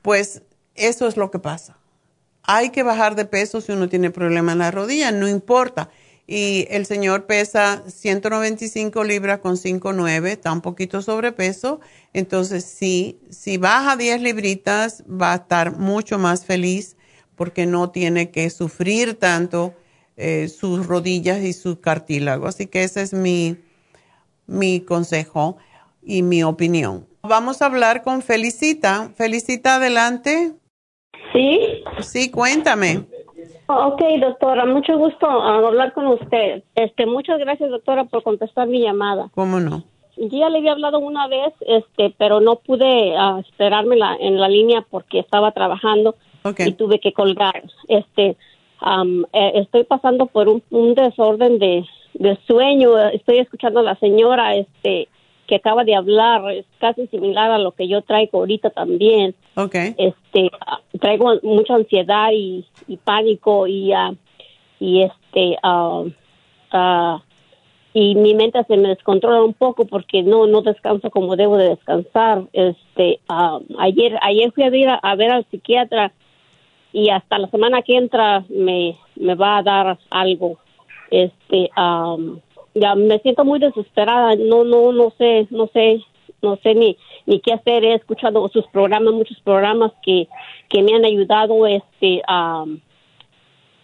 pues eso es lo que pasa. Hay que bajar de peso si uno tiene problema en la rodilla, no importa. Y el señor pesa 195 libras con 5,9, está un poquito sobrepeso. Entonces, sí, si baja 10 libritas, va a estar mucho más feliz porque no tiene que sufrir tanto eh, sus rodillas y su cartílago. Así que ese es mi, mi consejo y mi opinión. Vamos a hablar con Felicita. Felicita, adelante. Sí. Sí, cuéntame. Ok, doctora, mucho gusto hablar con usted. Este, muchas gracias, doctora, por contestar mi llamada. ¿Cómo no? Yo ya le había hablado una vez, este, pero no pude uh, esperarme la, en la línea porque estaba trabajando y tuve que colgar. Este, eh, estoy pasando por un, un desorden de, de, sueño. Estoy escuchando a la señora, este, que acaba de hablar es casi similar a lo que yo traigo ahorita también. Okay. Este, traigo mucha ansiedad y, pánico y uh, y este uh, uh, y mi mente se me descontrola un poco porque no no descanso como debo de descansar. Este, ayer ayer fui a ir a, ver al psiquiatra y hasta la semana que entra me me va a dar algo. Este, um, ya me siento muy desesperada, no, no, no sé, no sé, no sé ni, ni qué hacer. He escuchado sus programas, muchos programas que, que me han ayudado este, a,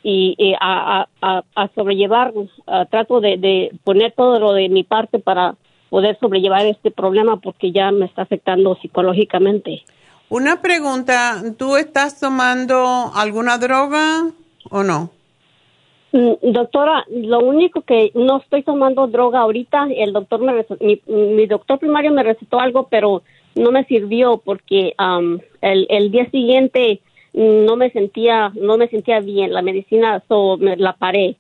y, a, a, a, sobrellevar, trato de, de poner todo lo de mi parte para poder sobrellevar este problema porque ya me está afectando psicológicamente. Una pregunta, ¿tú estás tomando alguna droga o no? Mm, doctora, lo único que no estoy tomando droga ahorita, el doctor me mi, doctor primario me recetó algo, pero no me sirvió porque el, el, día siguiente no me sentía no me sentía bien la medicina so, me la paré.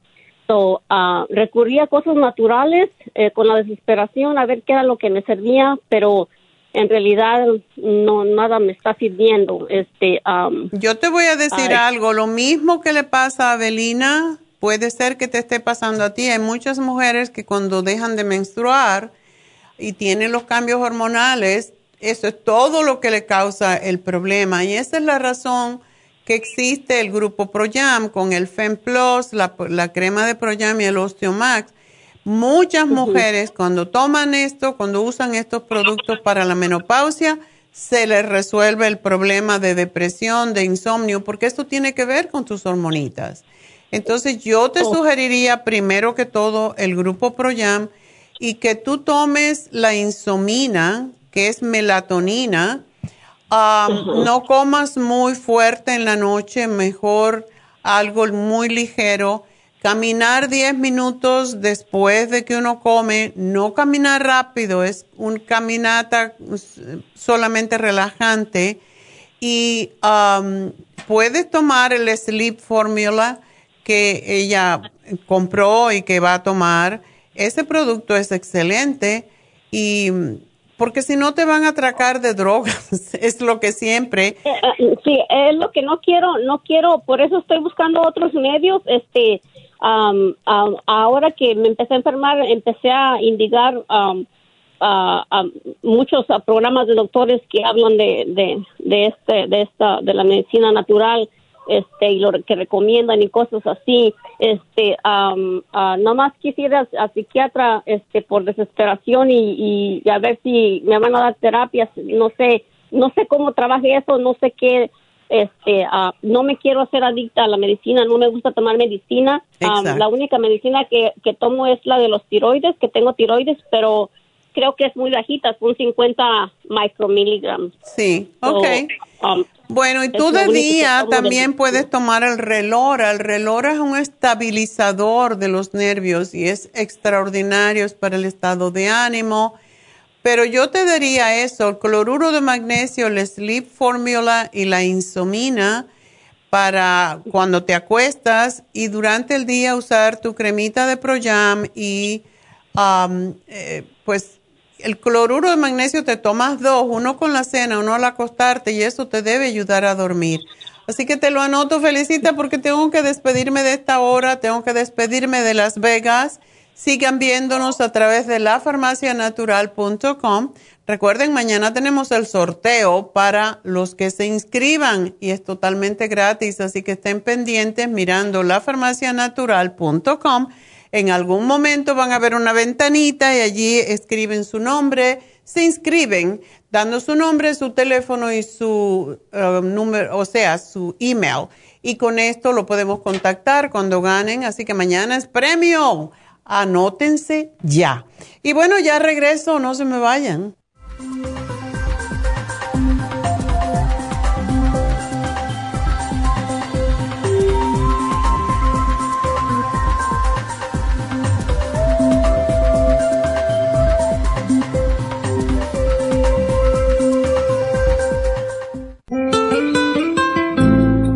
So, uh, recurrí a cosas naturales eh, con la desesperación a ver qué era lo que me servía pero en realidad no nada me está sirviendo este yo te voy a decir algo lo mismo que le pasa a Belina puede ser que te esté pasando a ti. Hay muchas mujeres que cuando dejan de menstruar y tienen los cambios hormonales, eso es todo lo que le causa el problema. Y esa es la razón que existe el grupo ProYam con el FemPlus, la, la crema de ProYam y el Osteomax. Muchas mujeres cuando toman esto, cuando usan estos productos para la menopausia, se les resuelve el problema de depresión, de insomnio, porque esto tiene que ver con tus hormonitas. Entonces yo te oh. sugeriría primero que todo el grupo Proyam y que tú tomes la insomina, que es melatonina. No comas muy fuerte en la noche, mejor algo muy ligero. Caminar 10 minutos después de que uno come, no caminar rápido, es un caminata solamente relajante. Y puedes tomar el Sleep Formula que ella compró y que va a tomar, ese producto es excelente y porque si no te van a atracar de drogas, es lo que siempre. Eh, eh, sí, es lo que no quiero, no quiero, por eso estoy buscando otros medios, este, ahora que me empecé a enfermar, empecé a indicar a, muchos programas de doctores que hablan de, de, de este, de esta, de la medicina natural este y lo que recomiendan y cosas así este um, nomás quisiera a, psiquiatra este por desesperación y, y, a ver si me van a dar terapias no sé no sé cómo trabaje eso no sé qué este no me quiero hacer adicta a la medicina no me gusta tomar medicina. La única medicina que, que tomo es la de los tiroides que tengo tiroides pero creo que es muy bajita, son 50 micromiligramos. Sí, ok. um, bueno, y tú de día de- también puedes tomar el relora. El relora es un estabilizador de los nervios y es extraordinario es para el estado de ánimo. Pero yo te daría eso, el cloruro de magnesio, el Sleep Formula y la insomina para cuando te acuestas y durante el día usar tu cremita de Proyam y um, eh, pues el cloruro de magnesio te tomas dos, uno con la cena, uno al acostarte y eso te debe ayudar a dormir. Así que te lo anoto, felicita, porque tengo que despedirme de esta hora, tengo que despedirme de Las Vegas. Sigan viéndonos a través de lafarmacianatural.com. Recuerden, mañana tenemos el sorteo para los que se inscriban y es totalmente gratis, así que estén pendientes mirando lafarmacianatural.com. En algún momento van a ver una ventanita y allí escriben su nombre, se inscriben dando su nombre, su teléfono y su eh, número, o sea, su email. Y con esto lo podemos contactar cuando ganen. Así que mañana es premio. Anótense ya. Y bueno, ya regreso, no se me vayan.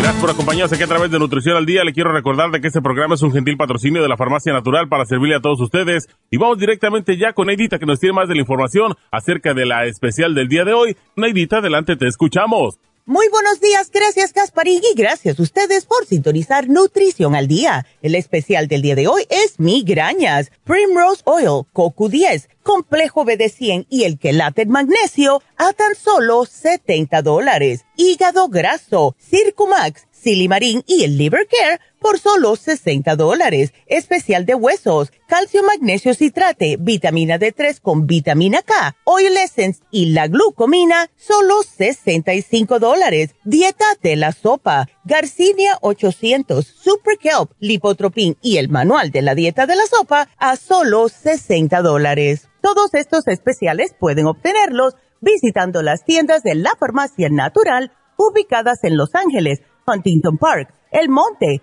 Gracias por acompañarnos aquí a través de Nutrición al Día. Le quiero recordar de que este programa es un gentil patrocinio de la Farmacia Natural para servirle a todos ustedes. Y vamos directamente ya con Neidita que nos tiene más de la información acerca de la especial del día de hoy. Neidita, adelante, te escuchamos. Muy buenos días, gracias Gasparín y gracias a ustedes por sintonizar Nutrición al Día. El especial del día de hoy es migrañas, Primrose Oil, CoQ10, Complejo BD100 y el quelate magnesio a tan solo 70 dólares. Hígado graso, Circumax, Silimarín y el Liver Care por solo 60 dólares. Especial de huesos, calcio magnesio citrate, vitamina D3 con vitamina K, Oil Essence y la glucomina, solo 65 dólares. Dieta de la sopa, Garcinia 800, Super Kelp, Lipotropin y el manual de la dieta de la sopa a solo 60 dólares. Todos estos especiales pueden obtenerlos visitando las tiendas de la farmacia natural ubicadas en Los Ángeles, Huntington Park, El Monte,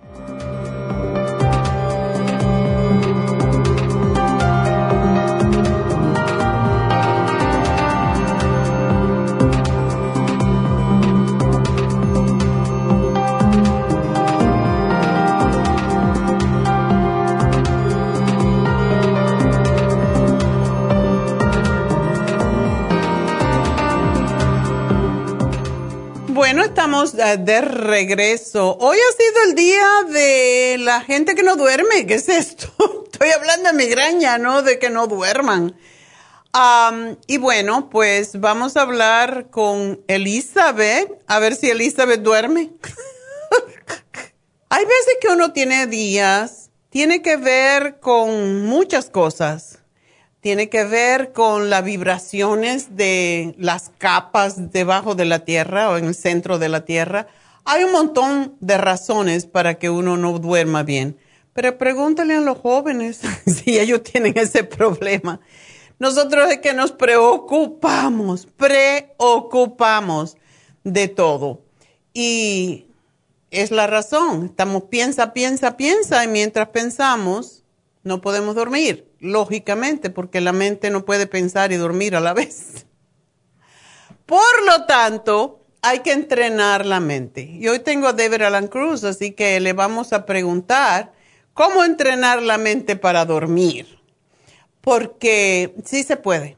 Estamos eh, de regreso. Hoy ha sido el día de la gente que no duerme. ¿Qué es esto? Estoy hablando de migraña, ¿no? De que no duerman. Am, y bueno, pues vamos a hablar con Elizabeth, a ver si Elizabeth duerme. Hay veces que uno tiene días, tiene que ver con muchas cosas. Tiene que ver con las vibraciones de las capas debajo de la Tierra o en el centro de la Tierra. Hay un montón de razones para que uno no duerma bien, pero pregúntale a los jóvenes si ellos tienen ese problema. Nosotros es que nos preocupamos, preocupamos de todo. Y es la razón. Estamos piensa, piensa, piensa y mientras pensamos no podemos dormir, lógicamente, porque la mente no puede pensar y dormir a la vez. Por lo tanto, hay que entrenar la mente. Y hoy tengo a David Alan Cruz, así que le vamos a preguntar cómo entrenar la mente para dormir. Porque sí se puede.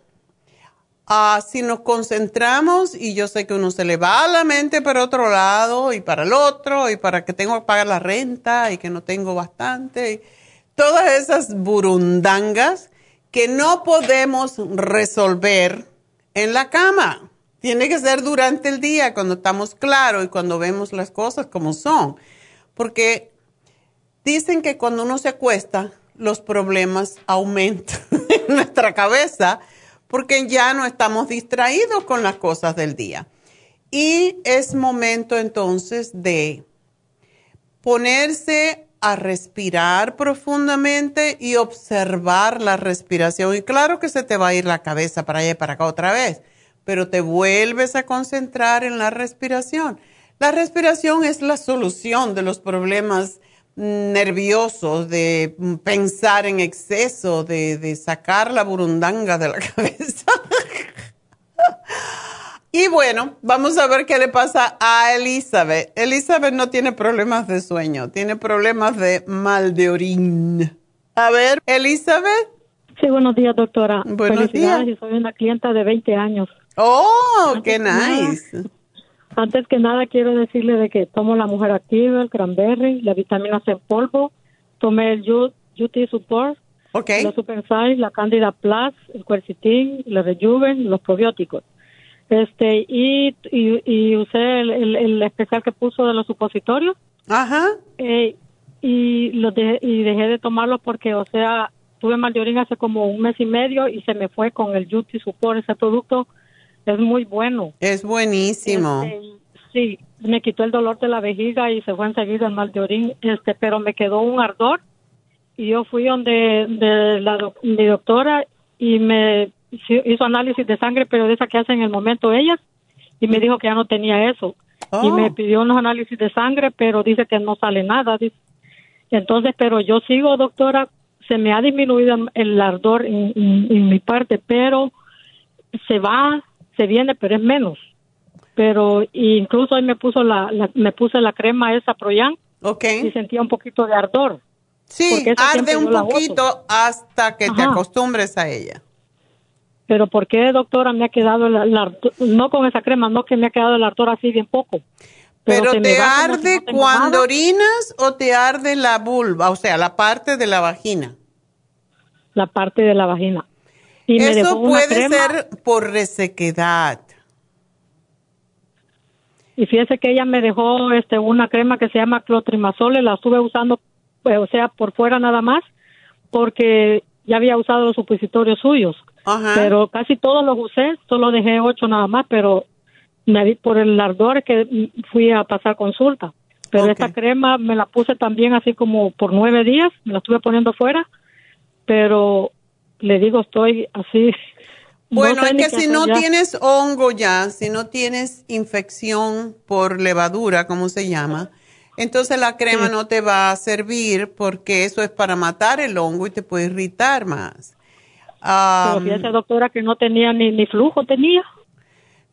Ah, si nos concentramos, y yo sé que uno se le va a la mente para otro lado y para el otro, y para que tengo que pagar la renta y que no tengo bastante, todas esas burundangas que no podemos resolver en la cama. Tiene que ser durante el día, cuando estamos claros y cuando vemos las cosas como son. Porque dicen que cuando uno se acuesta, los problemas aumentan en nuestra cabeza porque ya no estamos distraídos con las cosas del día. Y es momento entonces de ponerse a respirar profundamente y observar la respiración. Y claro que se te va a ir la cabeza para allá y para acá otra vez, pero te vuelves a concentrar en la respiración. La respiración es la solución de los problemas nerviosos, de pensar en exceso, de, sacar la burundanga de la cabeza. Y bueno, vamos a ver qué le pasa a Elizabeth. Elizabeth no tiene problemas de sueño, tiene problemas de mal de orín. A ver, Elizabeth. Sí, buenos días, doctora. Buenos días. soy una clienta de 20 años. Oh, qué nice. Antes que nada quiero decirle de que tomo la mujer activa, el cranberry, la vitamina C en polvo, tomé el UT Support, okay. los Super Size, la Candida Plus, el Quercetin, el Rejuven, los probióticos. Este, y, y, usé el, especial que puso de los supositorios. Ajá. Eh, y, lo y dejé de tomarlo porque, o sea, tuve mal hace como un mes y medio y se me fue con el UT Support, ese producto es muy bueno. Es buenísimo. Este, sí, me quitó el dolor de la vejiga y se fue enseguida el mal de orín, este, pero me quedó un ardor y yo fui donde de la mi doctora y me hizo análisis de sangre, pero de esa que hacen en el momento ellas y me dijo que ya no tenía eso. Y me Oh. pidió unos análisis de sangre, pero dice que no sale nada. dice. Entonces, pero yo sigo, doctora, se me ha disminuido el ardor en, en- en mi parte, pero se va, se viene, pero es menos. Pero incluso hoy me puso la, la- me puse la crema esa Proyan y sentía un poquito de ardor. Sí, arde un poquito hasta que te acostumbres a ella. Pero ¿por qué, doctora, me ha quedado el, el? No con esa crema, no que me ha quedado el ardor así bien poco. ¿Pero te arde no cuando nada. orinas o te arde la vulva, o sea, la parte de la vagina? La parte de la vagina. Y Eso puede ser por resequedad. Y fíjese que ella me dejó este una crema que se llama clotrimazole, la estuve usando, pues, o sea, por fuera nada más, porque ya había usado los supositorios suyos. Ajá. Pero casi todos los usé, solo dejé ocho nada más, pero me di por el ardor que fui a pasar consulta. Pero esta crema me la puse también así como por nueve días, me la estuve poniendo fuera, pero le digo, estoy así. no Bueno, sé es que si no ya. tienes hongo ya, si no tienes infección por levadura, como se llama, entonces la crema Sí. no te va a servir porque eso es para matar el hongo y te puede irritar más. Pero Am, fíjese, doctora, que no tenía ni, ni flujo, tenía.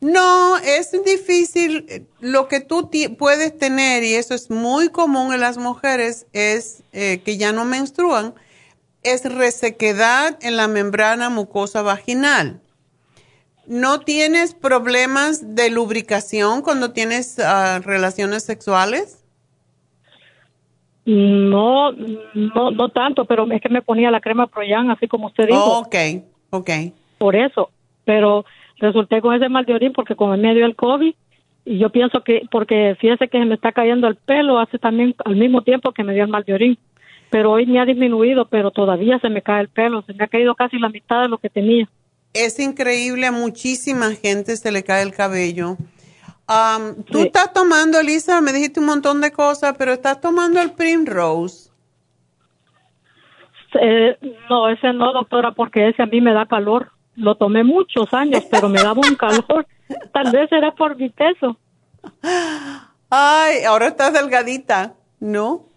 No, es difícil. Lo que tú puedes tener, y eso es muy común en las mujeres, es eh, que ya no menstruan, es resequedad en la membrana mucosa vaginal. ¿No tienes problemas de lubricación cuando tienes ah, relaciones sexuales? No, no, no tanto, pero es que me ponía la crema Proyan, así como usted dijo, ok, ok. por eso. Pero resulté con ese mal de orín porque como me dio el COVID, y yo pienso que, porque fíjese que se me está cayendo el pelo, hace también al mismo tiempo que me dio el mal de orín. Pero hoy me ha disminuido, pero todavía se me cae el pelo, se me ha caído casi la mitad de lo que tenía. Es increíble, a muchísima gente se le cae el cabello. Am, Tú estás tomando, Elisa, me dijiste un montón de cosas, pero estás tomando el Primrose. Eh, no, ese no, doctora, porque ese a mí me da calor. Lo tomé muchos años, pero me daba un calor. Tal vez era por mi peso. Ay, ahora estás delgadita, ¿no?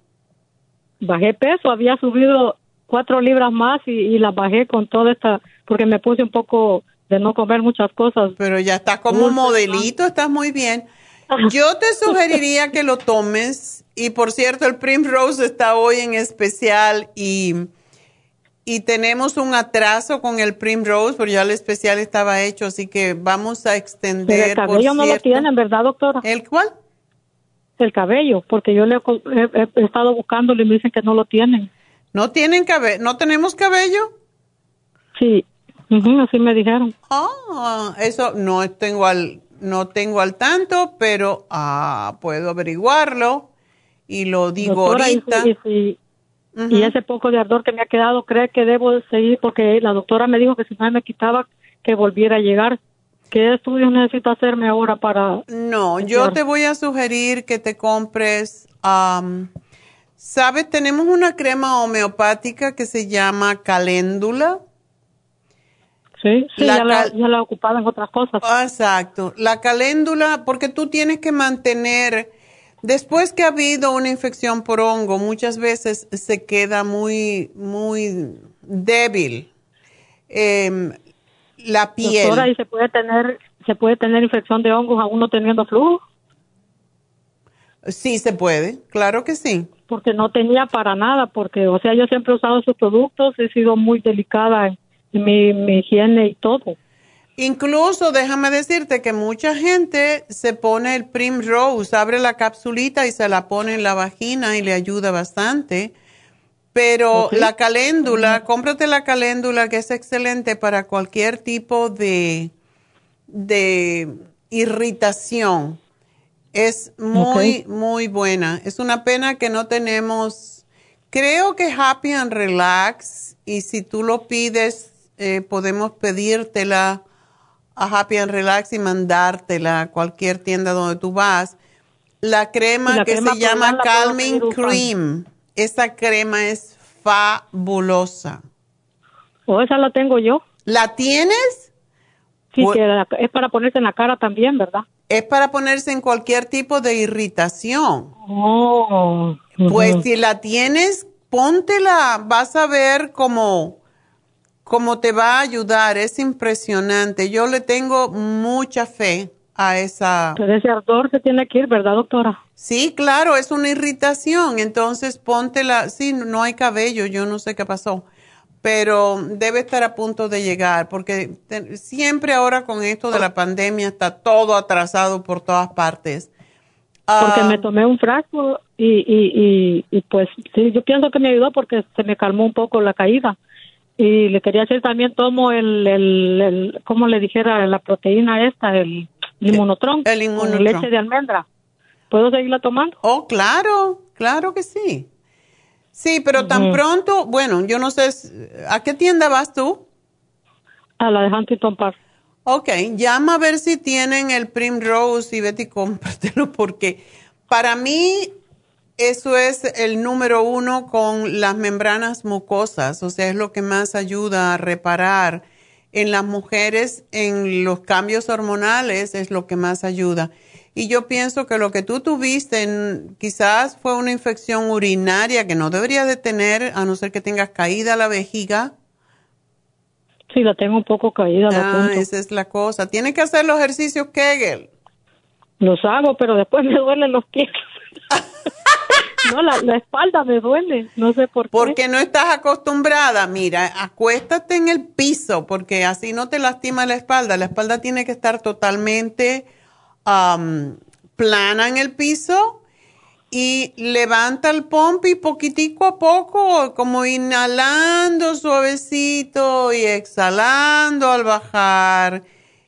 Bajé peso, había subido cuatro libras más y, y las bajé con toda esta, porque me puse un poco de no comer muchas cosas. Pero ya estás como Dulces, modelito, estás muy bien. Yo te sugeriría que lo tomes. Y por cierto, el Primrose está hoy en especial y, y tenemos un atraso con el Primrose, porque ya el especial estaba hecho, así que vamos a Pero extender. el por cabello no lo tienen, ¿verdad, doctora? ¿El cuál? El cabello, porque yo le he, he- he estado buscándolo y me dicen que no lo tienen. ¿No tienen cabello? ¿No tenemos cabello? Sí, ujú, así me dijeron. Ah, eso no tengo al, no tengo al tanto, pero ah, puedo averiguarlo y lo digo Doctora, y ahorita. y ese poco de ardor que me ha quedado, ¿cree que debo seguir? Porque la doctora me dijo que si no me quitaba, que volviera a llegar. ¿Qué estudios necesito hacerme ahora para...? No, yo te voy a sugerir que te compres, am, ¿sabes? Tenemos una crema homeopática que se llama caléndula. Sí, sí, La ya, la, ya la en otras cosas. Exacto. La caléndula, porque tú tienes que mantener, después que ha habido una infección por hongo, muchas veces se queda muy, muy débil em, la piel. Doctora, ¿y se puede tener se puede tener infección de hongos aún no teniendo flujo? Sí, se puede, claro que sí. Porque no tenía para nada, porque, o sea, yo siempre he usado sus productos, he sido muy delicada en mi, mi higiene y todo. Incluso déjame decirte que mucha gente se pone el Primrose, abre la capsulita y se la pone en la vagina y le ayuda bastante. Pero la caléndula, cómprate la caléndula que es excelente para cualquier tipo de, de irritación. Es muy, muy buena. Es una pena que no tenemos, creo que Happy and Relax, y si tú lo pides, eh, podemos pedírtela a Happy and Relax y mandártela a cualquier tienda donde tú vas. La crema La que crema se llama Calming. Cream, esa crema es fabulosa. ¿O esa la tengo yo? ¿La tienes? Sí, Pues- que la- es para ponerse en la cara también, ¿verdad? Es para ponerse en cualquier tipo de irritación. Oh. Pues si la tienes, póntela, vas a ver cómo, cómo te va a ayudar. Es impresionante. Yo le tengo mucha fe a esa. Pero ese ardor se tiene que ir, ¿verdad, doctora? Sí, claro, es una irritación. Entonces póntela. Sí, no hay cabello, yo no sé qué pasó. Pero debe estar a punto de llegar, porque te- siempre ahora con esto de la pandemia está todo atrasado por todas partes. Porque Ah, me tomé un frasco y, y, y, y pues sí, yo pienso que me ayudó porque se me calmó un poco la caída. Y le quería decir también tomo el, el, el ¿cómo le dijera? La proteína esta, el inmunotron. El Con Immunotron. leche de almendra. ¿Puedo seguirla tomando? Oh, claro, claro que sí. Sí, pero tan pronto, bueno, yo no sé, ¿a qué tienda vas tú? A la de Huntington Park. Ok, llama a ver si tienen el Primrose y vete y cómpratelo porque para mí eso es el número uno con las membranas mucosas, o sea, es lo que más ayuda a reparar en las mujeres, en los cambios hormonales, es lo que más ayuda. Y yo pienso que lo que tú tuviste en- quizás fue una infección urinaria que no deberías de tener, a no ser que tengas caída la vejiga. Sí, la tengo un poco caída. Ah, esa es la cosa. Tienes que hacer los ejercicios Kegel. Los hago, pero después me duelen los pies. no, la, espalda me duele. No sé por qué. Porque no estás acostumbrada. Mira, acuéstate en el piso porque así no te lastima la espalda. La espalda tiene que estar totalmente plana en el piso y levanta el pompi poquitico a poco, como inhalando suavecito y exhalando al bajar,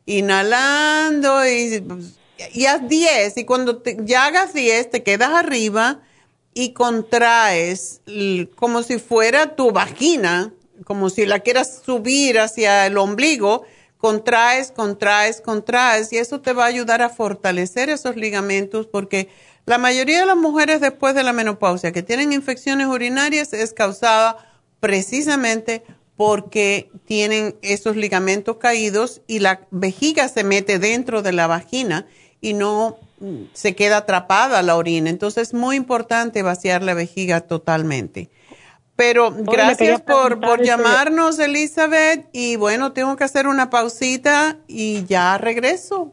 inhalando y, y haz 10 y cuando te- ya hagas 10 te quedas arriba y contraes como si fuera tu vagina, como si la quieras subir hacia el ombligo, contraes, contraes, contraes y eso te va a ayudar a fortalecer esos ligamentos porque la mayoría de las mujeres después de la menopausia que tienen infecciones urinarias es causada precisamente porque tienen esos ligamentos caídos y la vejiga se mete dentro de la vagina y no se queda atrapada la orina. Entonces es muy importante vaciar la vejiga totalmente. Pero gracias por, por llamarnos, Elizabeth. Y bueno, tengo que hacer una pausita y ya regreso.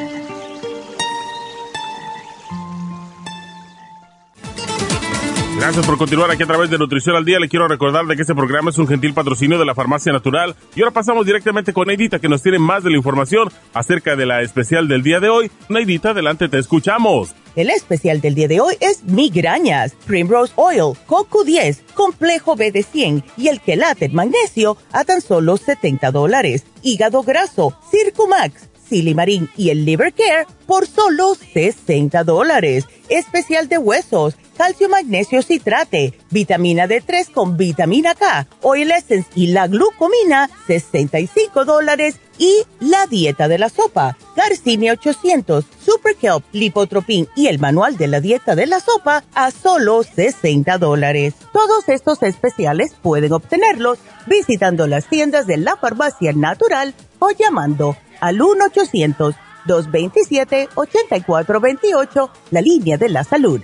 Gracias por continuar aquí a través de Nutrición al Día. Le quiero recordar de que este programa es un gentil patrocinio de la Farmacia Natural. Y ahora pasamos directamente con Neidita, que nos tiene más de la información acerca de la especial del día de hoy. Neidita, adelante, te escuchamos. El especial del día de hoy es migrañas, Primrose Oil, CoQ10, Complejo B de 100 y el quelate magnesio a tan solo 70 dólares. Hígado graso, Circumax, Silimarín y el Liver Care por solo 60 dólares. Especial de huesos, calcio magnesio citrate, vitamina D3 con vitamina K, Oil Essence y la glucomina, 65 dólares y la dieta de la sopa, Garcinia 800, Super Kelp, Lipotropin y el manual de la dieta de la sopa a solo 60 dólares. Todos estos especiales pueden obtenerlos visitando las tiendas de la farmacia natural o llamando al 1-800-227-8428, la línea de la salud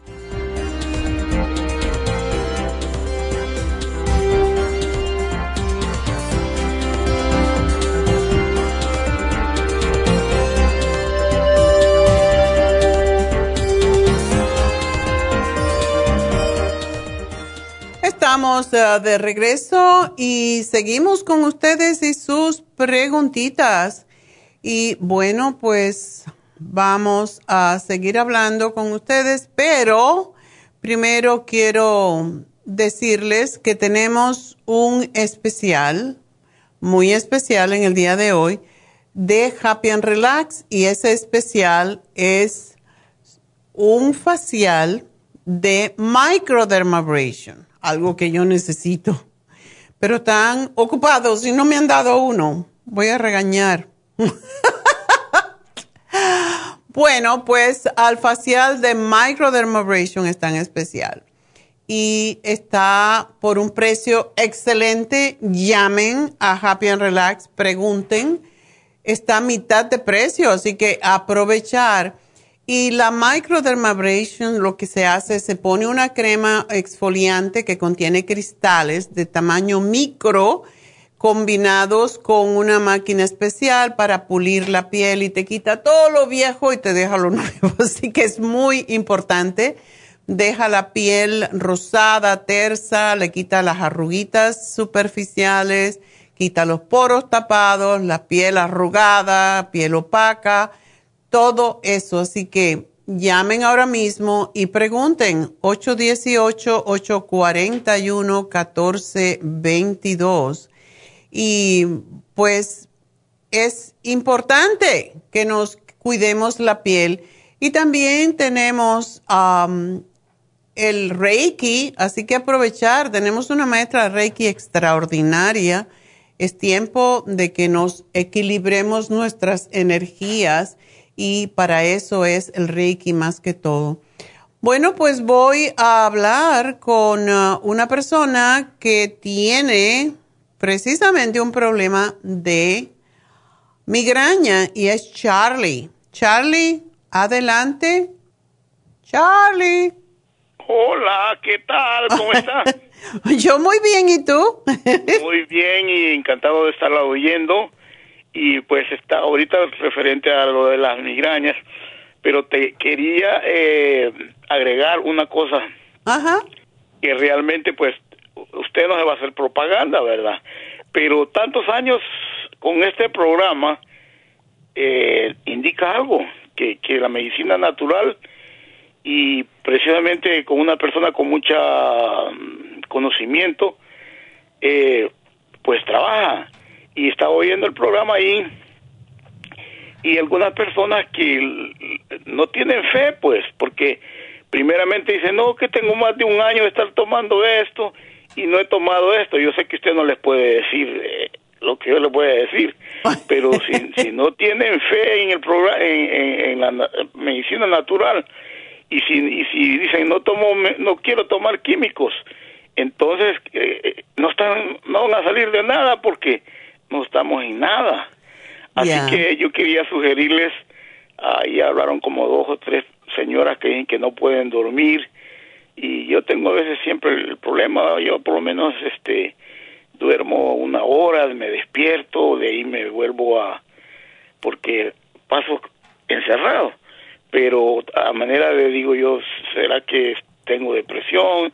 Estamos eh, de regreso y seguimos con ustedes y sus preguntitas. Y bueno, pues vamos a seguir hablando con ustedes, pero primero quiero decirles que tenemos un especial, muy especial en el día de hoy, de Happy and Relax y ese especial es un facial de microdermabrasion algo que yo necesito. Pero están ocupados y no me han dado uno. Voy a regañar. bueno, pues al facial de microdermabrasion está en especial. Y está por un precio excelente. Llamen a Happy and Relax, pregunten. Está a mitad de precio, así que aprovechar y la microdermabrasion lo que se hace es se pone una crema exfoliante que contiene cristales de tamaño micro combinados con una máquina especial para pulir la piel y te quita todo lo viejo y te deja lo nuevo. Así que es muy importante. Deja la piel rosada, tersa, le quita las arruguitas superficiales, quita los poros tapados, la piel arrugada, piel opaca todo eso. Así que llamen ahora mismo y pregunten 818-841-1422. Y pues es importante que nos cuidemos la piel. Y también tenemos el Reiki, así que aprovechar. Tenemos una maestra Reiki extraordinaria. Es tiempo de que nos equilibremos nuestras energías y para eso es el Reiki más que todo. Bueno, pues voy a hablar con uh, una persona que tiene precisamente un problema de migraña y es Charlie. Charlie, adelante. Charlie. Hola, ¿qué tal? ¿Cómo estás? Yo muy bien, ¿y tú? muy bien y encantado de estarla oyendo. Y pues está ahorita referente a lo de las migrañas, pero te quería eh, agregar una cosa. Ajá. Que realmente pues usted no se va a hacer propaganda, ¿verdad? Pero tantos años con este programa eh, indica algo, que, que la medicina natural y precisamente con una persona con mucha mm, conocimiento, eh, pues trabaja y está oyendo el programa ahí y algunas personas que no tienen fe, pues, porque primeramente dicen, no, que tengo más de un año de estar tomando esto y no he tomado esto. Yo sé que usted no les puede decir eh, lo que yo les voy a decir, pero si, si no tienen fe en el programa, en, la medicina natural y si, y si dicen no tomo, no quiero tomar químicos, entonces eh, no están, no van a salir de nada porque no estamos en nada. Así que yo quería sugerirles, ahí hablaron como dos o tres señoras que, que no pueden dormir y yo tengo a veces siempre el problema, yo por lo menos este duermo una hora, me despierto, de ahí me vuelvo a porque paso encerrado, pero a manera de digo yo, será que tengo depresión,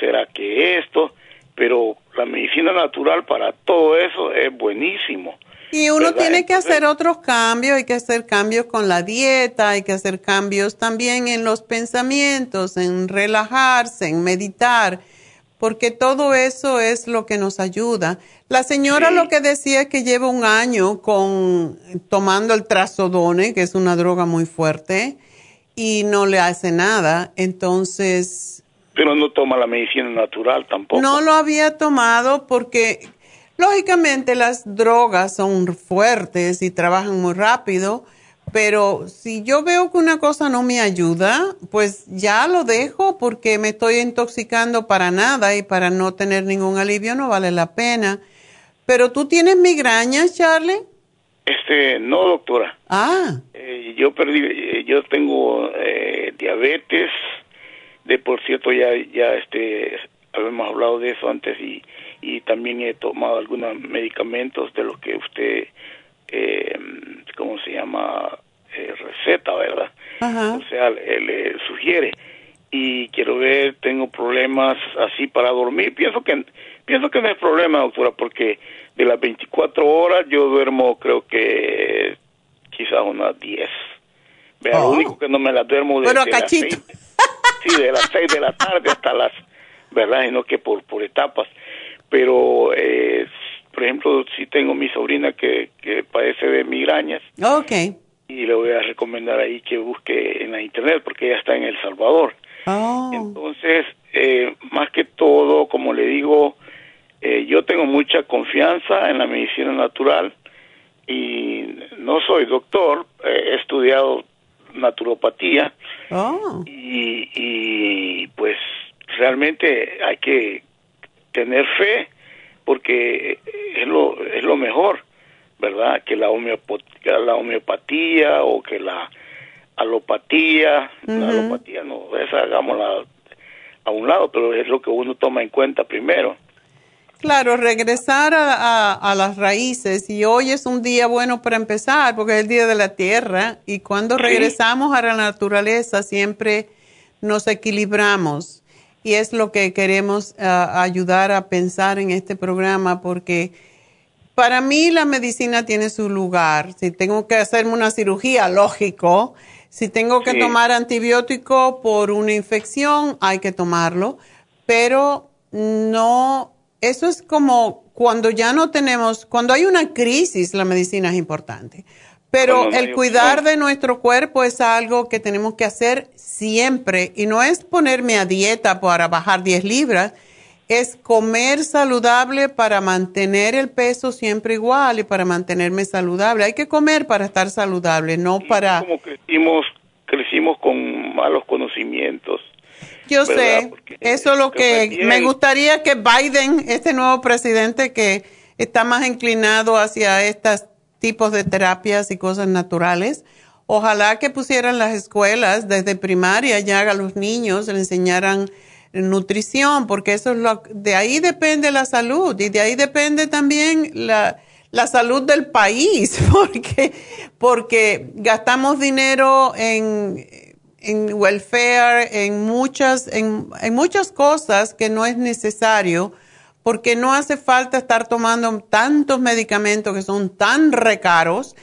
será que esto, pero la medicina natural para todo eso es buenísimo. Y uno tiene que hacer otros cambios, hay que hacer cambios con la dieta, hay que hacer cambios también en los pensamientos, en relajarse, en meditar, porque todo eso es lo que nos ayuda. La señora lo que decía es que lleva un año con tomando el trazodone, que es una droga muy fuerte, y no le hace nada, entonces... Pero no toma la medicina natural tampoco. No lo había tomado porque Lógicamente las drogas son fuertes y trabajan muy rápido, pero si yo veo que una cosa no me ayuda, pues ya lo dejo porque me estoy intoxicando para nada y para no tener ningún alivio no vale la pena. Pero tú tienes migrañas, Charlie? Este, no, doctora. Ah. Eh, yo perdí, eh, yo tengo eh, diabetes, de por cierto ya, ya este, habíamos hablado de eso antes y y también he tomado algunos medicamentos de los que usted, eh, ¿cómo se llama? Eh, receta, ¿verdad? O sea, le, sugiere. Y quiero ver, tengo problemas así para dormir. Pienso que pienso que no es problema, doctora, porque de las 24 horas yo duermo creo que quizás unas 10. Vea, Lo oh. único que no me las duermo de, las sí, de las 6 de la tarde hasta las, ¿verdad? Y no que por, por etapas pero eh, por ejemplo, si tengo mi sobrina que, que padece de migrañas. Okay. Y le voy a recomendar ahí que busque en la internet porque ella está en El Salvador. Oh. Entonces, eh, más que todo, como le digo, eh, yo tengo mucha confianza en la medicina natural y no soy doctor, he estudiado naturopatía oh. y, y pues realmente hay que tener fe, porque es lo, es lo mejor, ¿verdad? Que la, homeopatía, la homeopatía o que la alopatía, la alopatía no, esa hagámosla a un lado, pero es lo que uno toma en cuenta primero. Claro, regresar a, a, las raíces y hoy es un día bueno para empezar porque es el día de la tierra y cuando regresamos a la naturaleza siempre nos equilibramos y es lo que queremos ah, ayudar a pensar en este programa porque para mí la medicina tiene su lugar. Si tengo que hacerme una cirugía, lógico. Si tengo que tomar antibiótico por una infección, hay que tomarlo. Pero no, eso es como cuando ya no tenemos, cuando hay una crisis, la medicina es importante. Pero el cuidar de nuestro cuerpo es algo que tenemos que hacer siempre y no es ponerme a dieta para bajar 10 libras, es comer saludable para mantener el peso siempre igual y para mantenerme saludable. Hay que comer para estar saludable, no para... Como crecimos, crecimos con malos conocimientos. Yo sé, eso es lo que me gustaría que Biden, este nuevo presidente que está más inclinado hacia estos tipos de terapias y cosas naturales, ojalá que pusieran las escuelas desde primaria ya a los niños, le enseñaran nutrición, porque eso es lo, de ahí depende la salud y de ahí depende también la, la salud del país, porque, porque gastamos dinero en, en welfare, en muchas, en, en muchas cosas que no es necesario, porque no hace falta estar tomando tantos medicamentos que son tan recaros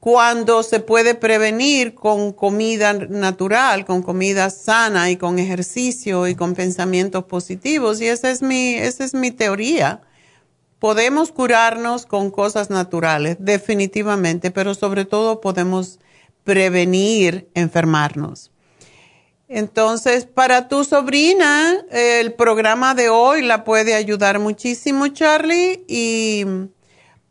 cuando se puede prevenir con comida natural, con comida sana y con ejercicio y con pensamientos positivos. Y esa es mi, esa es mi teoría. Podemos curarnos con cosas naturales, definitivamente, pero sobre todo podemos prevenir enfermarnos. Entonces, para tu sobrina, el programa de hoy la puede ayudar muchísimo, Charlie. Y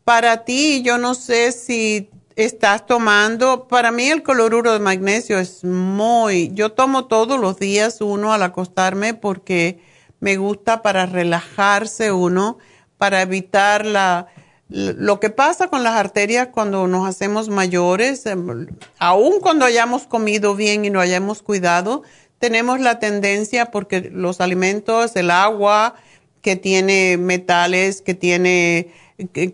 para ti, yo no sé si estás tomando, para mí el cloruro de magnesio es muy, yo tomo todos los días uno al acostarme porque me gusta para relajarse uno, para evitar la, lo que pasa con las arterias cuando nos hacemos mayores, em, aun cuando hayamos comido bien y no hayamos cuidado, tenemos la tendencia porque los alimentos, el agua que tiene metales, que tiene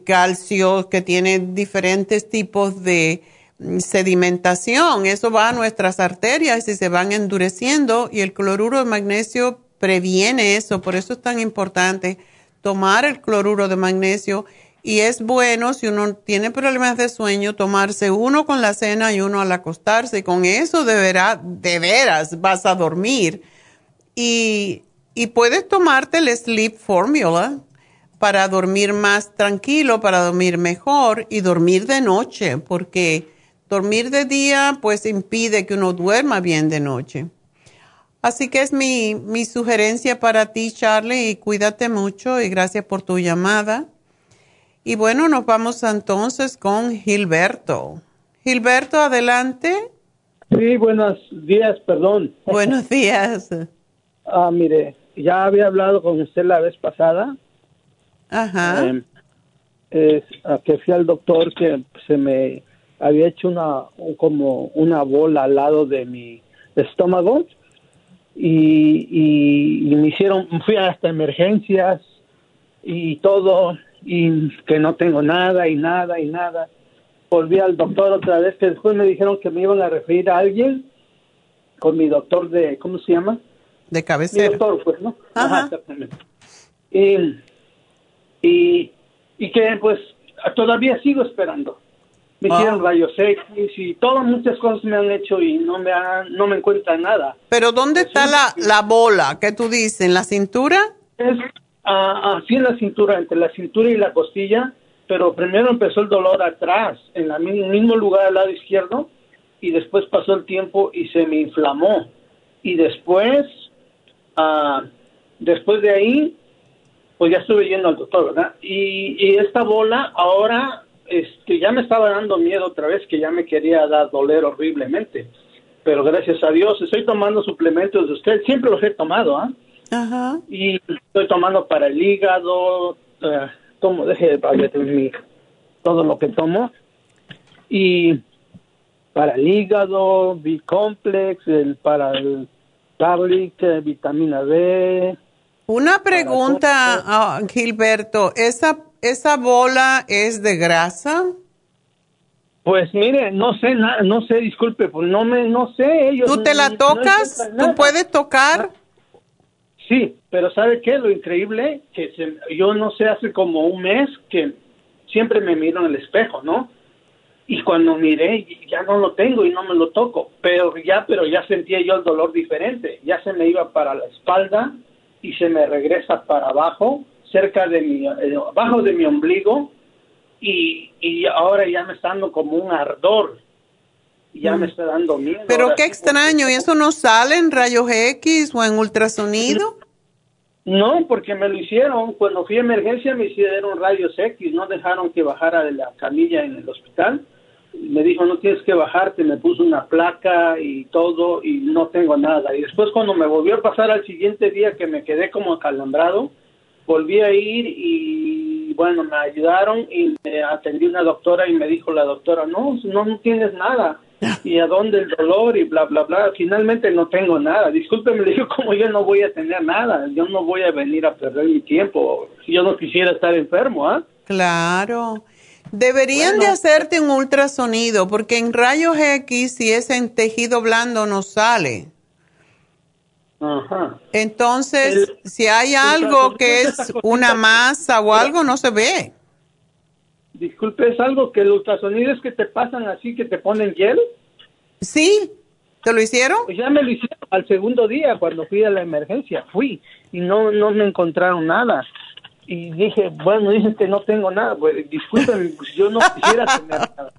calcio, que tiene diferentes tipos de mm, sedimentación. Eso va a nuestras arterias y se van endureciendo y el cloruro de magnesio previene eso. Por eso es tan importante tomar el cloruro de magnesio y es bueno si uno tiene problemas de sueño tomarse uno con la cena y uno al acostarse. Y con eso de, de veras vas a dormir. Y, y puedes tomarte el Sleep Formula para dormir más tranquilo, para dormir mejor y dormir de noche, porque dormir de día pues impide que uno duerma bien de noche. Así que es mi, mi sugerencia para ti, Charlie, y cuídate mucho y gracias por tu llamada. Y bueno, nos vamos entonces con Gilberto. Gilberto, adelante. Sí, buenos días, perdón. Buenos días. ah, mire, ya había hablado con usted la vez pasada Ajá. Eh, es, a que fui al doctor que se me había hecho una como una bola al lado de mi estómago y, y, me hicieron fui hasta emergencias y todo y que no tengo nada y nada y nada volví al doctor otra vez que después me dijeron que me iban a referir a alguien con mi doctor de cómo se llama de cabecera mi doctor pues no Ajá. y y, y que pues todavía sigo esperando. Me hicieron ah. rayos X y todas muchas cosas me han hecho y no me no me encuentran nada. Pero ¿dónde está la, la bola que tú dices? ¿En la cintura? Es uh, así en la cintura, entre la cintura y la costilla, pero primero empezó el dolor atrás, en el mismo lugar al lado izquierdo, y después pasó el tiempo y se me inflamó. Y después, uh, después de ahí, pues ya estuve yendo al doctor, ¿verdad? Y, esta bola ahora este, ya me estaba dando miedo otra vez, que ya me quería dar doler horriblemente. Pero gracias a Dios estoy tomando suplementos de usted, siempre los he tomado, ¿ah? Ajá. Y estoy tomando para el hígado, uh, tomo, deje mi, todo lo que tomo. Y para el hígado, B-complex, el, para el garlic, eh, vitamina B, una pregunta, ah, Gilberto, ¿esa, ¿esa bola es de grasa? Pues mire, no sé, no sé, disculpe, pues no me, no sé. Ellos ¿Tú te la tocas? ¿Tú puedes tocar? Sí, pero ¿sabe qué? Lo increíble, que yo no sé, hace como un mes que siempre me miro en el espejo, ¿no? Y cuando miré, ya no lo tengo y no me lo toco, pero ya, pero ya sentía yo el dolor diferente, ya se me iba para la espalda, y se me regresa para abajo, cerca de mi, eh, abajo de mi ombligo, y, y ahora ya me está dando como un ardor, ya me está dando miedo. Pero qué extraño, ¿y eso no sale en rayos X o en ultrasonido? No, porque me lo hicieron. Cuando fui a emergencia me hicieron rayos X, no dejaron que bajara de la camilla en el hospital me dijo no tienes que bajarte, me puso una placa y todo y no tengo nada. Y después cuando me volvió a pasar al siguiente día que me quedé como acalambrado, volví a ir y bueno, me ayudaron y me atendí una doctora y me dijo la doctora, no, no, no tienes nada. ¿Y a dónde el dolor? Y bla, bla, bla. Finalmente no tengo nada. Discúlpeme, le digo, como yo no voy a tener nada. Yo no voy a venir a perder mi tiempo. Si yo no quisiera estar enfermo, ¿ah? Claro. Deberían de hacerte un ultrasonido porque en rayos X si es en tejido blando no sale. Ajá. Entonces, si hay algo que es una masa o algo, no se ve. Disculpe, ¿es algo que los ultrasonidos que te pasan así, que te ponen hielo? Sí, ¿te lo hicieron? Pues ya me lo hicieron al segundo día cuando fui a la emergencia, fui y no, no me encontraron nada. Y dije, bueno, dicen que no tengo nada, pues discúlpeme, pues yo no quisiera tener nada.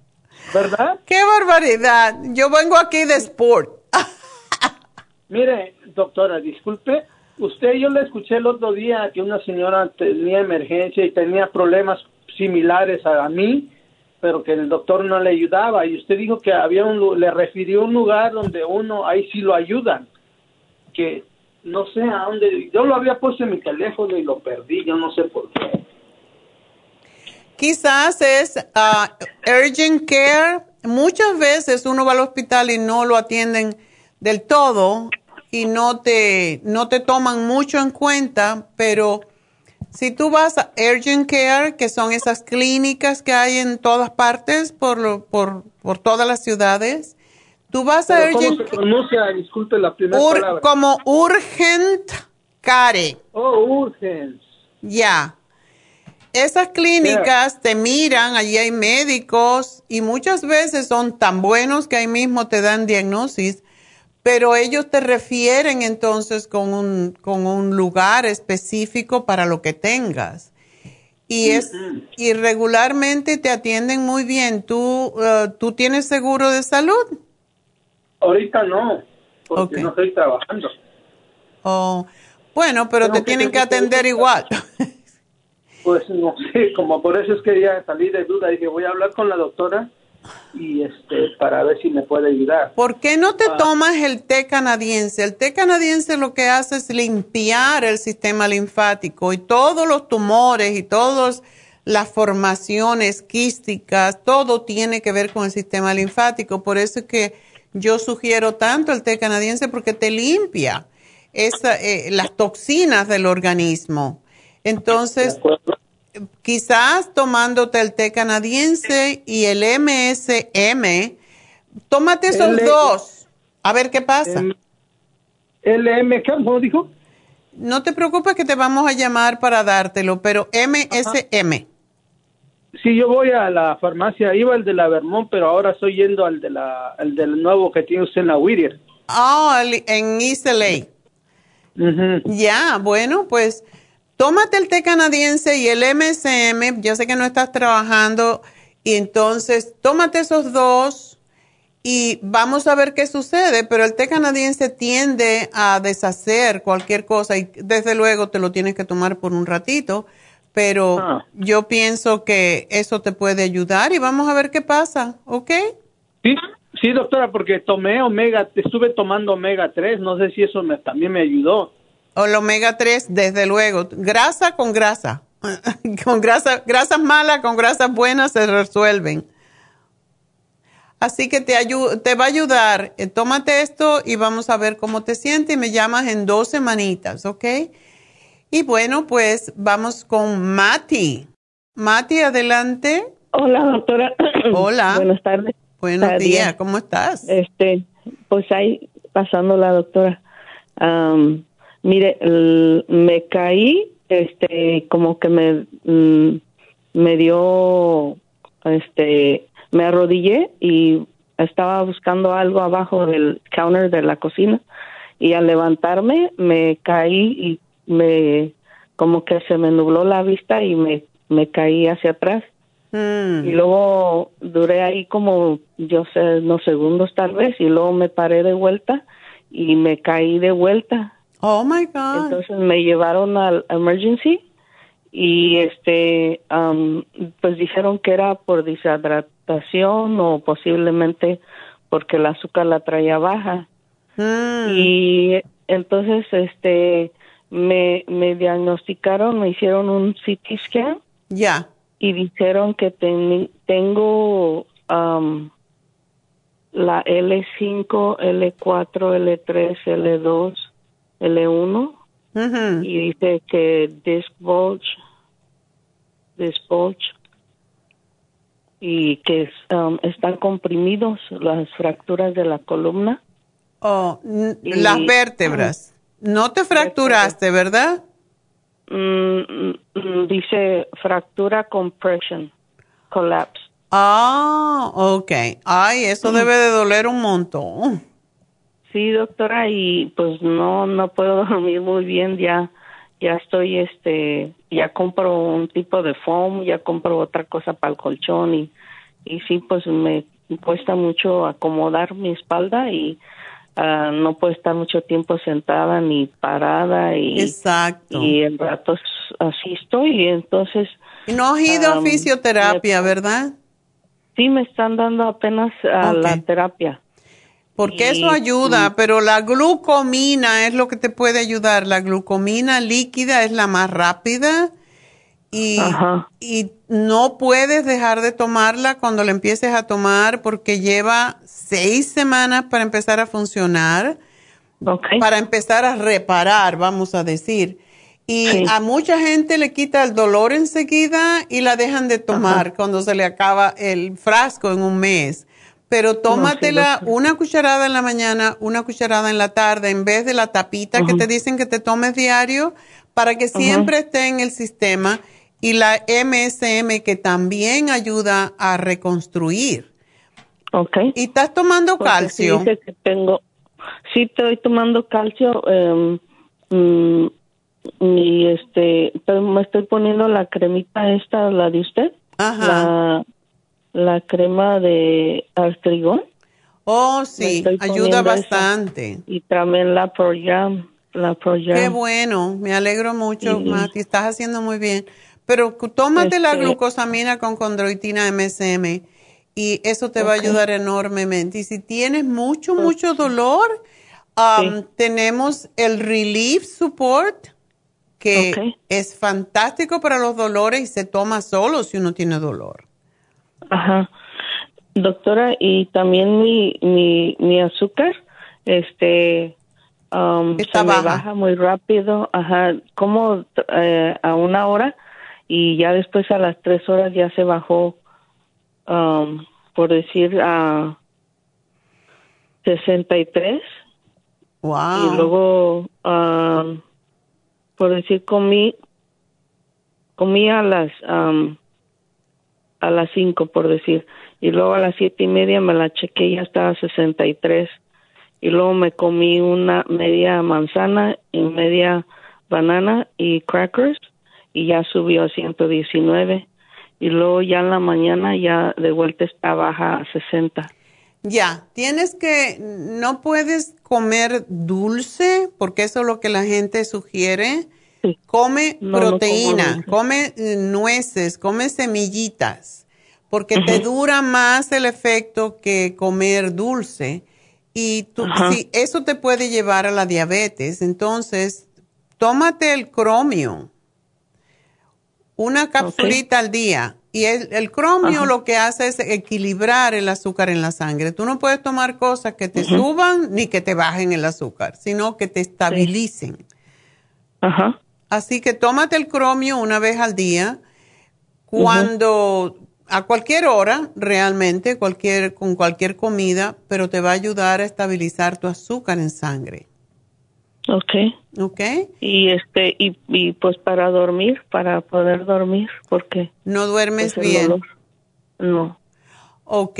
¿Verdad? ¡Qué barbaridad! Yo vengo aquí de sport. Mire, doctora, disculpe, usted yo le escuché el otro día que una señora tenía emergencia y tenía problemas similares a, mí, pero que el doctor no le ayudaba y usted dijo que había un le refirió un lugar donde uno ahí sí lo ayudan, que no sé a dónde, yo lo había puesto en mi teléfono y lo perdí, yo no sé por qué. Quizás es ah, urgent care. Muchas veces uno va al hospital y no lo atienden del todo y no te, no te toman mucho en cuenta, pero si tú vas a urgent care, que son esas clínicas que hay en todas partes por, lo- por, por todas las ciudades, tú vas a Pero ¿Cómo urgent se pronuncia? Disculpe la primera Ur- palabra. como urgent care. Oh, urgent. Ya. Esas clínicas te miran, allí hay médicos y muchas veces son tan buenos que ahí mismo te dan diagnosis, pero ellos te refieren entonces con un, con un lugar específico para lo que tengas. Y es y regularmente te atienden muy bien. ¿Tú, eh, ¿tú tienes seguro de salud? Ahorita no, porque no estoy trabajando. Oh, bueno, pero te tienen que atender igual. Pues no sé, como por eso es que ya salí de duda, dije voy a hablar con la doctora y este para ver si me puede ayudar. ¿Por qué no te Ah. tomas el té canadiense? El té canadiense lo que hace es limpiar el sistema linfático y todos los tumores y todas las formaciones quísticas, todo tiene que ver con el sistema linfático. Por eso es que yo sugiero tanto el té canadiense porque te limpia esa, eh, las toxinas del organismo. Entonces, quizás tomándote el té canadiense y el MSM, tómate esos L- dos, a ver qué pasa. LM, ¿cómo dijo? No te preocupes que te vamos a llamar para dártelo, pero MSM. Sí, yo voy a la farmacia, iba el de la Vermont, pero ahora estoy yendo al de la, al del nuevo que tiene usted en la Whittier. Ah, el- en East LA. Ya, bueno, pues tómate el té canadiense y el MSM. Yo sé que no estás trabajando y entonces tómate esos dos y vamos a ver qué sucede. Pero el té canadiense tiende a deshacer cualquier cosa y desde luego te lo tienes que tomar por un ratito. Pero yo pienso que eso te puede ayudar y vamos a ver qué pasa, ¿ok? Sí, sí, doctora, porque tomé omega, estuve tomando omega 3, no sé si eso me, también me ayudó. O el omega 3, desde luego. Grasa con grasa. con grasa, grasas malas con grasas buenas se resuelven. Así que te, te va a ayudar. Eh, tómate esto y vamos a ver cómo te sientes y me llamas en dos semanitas, ¿ok? Y bueno, pues vamos con Mati. Mati, adelante. Hola, doctora. Hola. Buenas tardes. Buenos Buenos días, días. ¿cómo estás? Este, pues ahí pasando la doctora. Mire, el- me caí, este, como que me, mm, me dio, este, me arrodillé y estaba buscando algo abajo del counter de la cocina y al levantarme me caí y me, como que se me nubló la vista y me, me caí hacia atrás. Y luego duré ahí como, yo sé, unos segundos tal vez, y luego me paré de vuelta y me caí de vuelta. Oh my God. Entonces me llevaron al emergency y este, am, pues dijeron que era por deshidra- alimentación o posiblemente porque el azúcar la traía baja. Mm. Y entonces, este, me, me diagnosticaron, me hicieron un CT scan. Ya. Y dijeron que ten- tengo am, la L5, L4, L3, L2, L1 Ujú. y dice que disc bulge, disc bulge y que um, están comprimidos las fracturas de la columna. Oh, Y- las vértebras. No te fracturaste, ¿verdad? Mm, mm, dice fractura compression, collapse. Ah, ok. Ay, eso debe de doler un montón. Sí, doctora, y pues no no puedo dormir muy bien, ya ya estoy este ya compro un tipo de foam, ya compro otra cosa para el colchón y y sí pues me cuesta mucho acomodar mi espalda y ah, no puedo estar mucho tiempo sentada ni parada y Exacto. y en ratos así estoy y entonces no has ido a am, fisioterapia, ¿verdad? sí me están dando apenas a la terapia Porque eso ayuda, pero la glucomina es lo que te puede ayudar. La glucomina líquida es la más rápida y, Ajá. y no puedes dejar de tomarla cuando la empieces a tomar porque lleva seis semanas para empezar a funcionar, para empezar a reparar, vamos a decir. Y Sí. a mucha gente le quita el dolor enseguida y la dejan de tomar cuando se le acaba el frasco en un mes. Pero tómatela una cucharada en la mañana, una cucharada en la tarde, en vez de la tapita que te dicen que te tomes diario, para que siempre esté en el sistema. Y la MSM que también ayuda a reconstruir. Ok. ¿Y estás tomando Porque calcio? Sí, que tengo, sí estoy tomando calcio mm, y este, pero me estoy poniendo la cremita esta, la de usted, la, la crema de artrigón. Oh, sí, ayuda esa. bastante. Y también la Proyam, la Proyam. Qué bueno, me alegro mucho, Sí. Mati, estás haciendo muy bien. Pero tómate la Este- glucosamina con condroitina MSM y eso te va a ayudar enormemente. Y si tienes mucho, mucho dolor, um, tenemos el Relief Support, que es fantástico para los dolores y se toma solo si uno tiene dolor. Ajá. Doctora, y también mi, mi, mi azúcar, este, um, se me baja. baja muy rápido, ajá, como eh, a una hora y ya después a las tres horas ya se bajó, um, por decir, a 63 Wow. y luego, um, por decir, comí, comí a las, um, a las cinco, por decir, y luego a las siete y media me la chequé y ya estaba a 63 y luego me comí una media manzana y media banana y crackers y ya subió a 119 y luego ya en la mañana ya de vuelta está baja a 60. Ya, tienes que, no puedes comer dulce, porque eso es lo que la gente sugiere. Come No, proteína, come eh, nueces, come semillitas, porque te dura más el efecto que comer dulce. Y tú, sí, eso te puede llevar a la diabetes. Entonces, tómate el cromio, una capsulita al día. Y el, el cromio Ajá. lo que hace es equilibrar el azúcar en la sangre. Tú no puedes tomar cosas que te suban ni que te bajen el azúcar, sino que te estabilicen. Ajá. Así que tómate el cromio una vez al día. Cuando, a cualquier hora, realmente, cualquier, con cualquier comida, pero te va a ayudar a estabilizar tu azúcar en sangre. Okay. ¿Ok? Y este y, y pues para dormir, para poder dormir, porque No duermes pues, bien. dolor. No. Ok.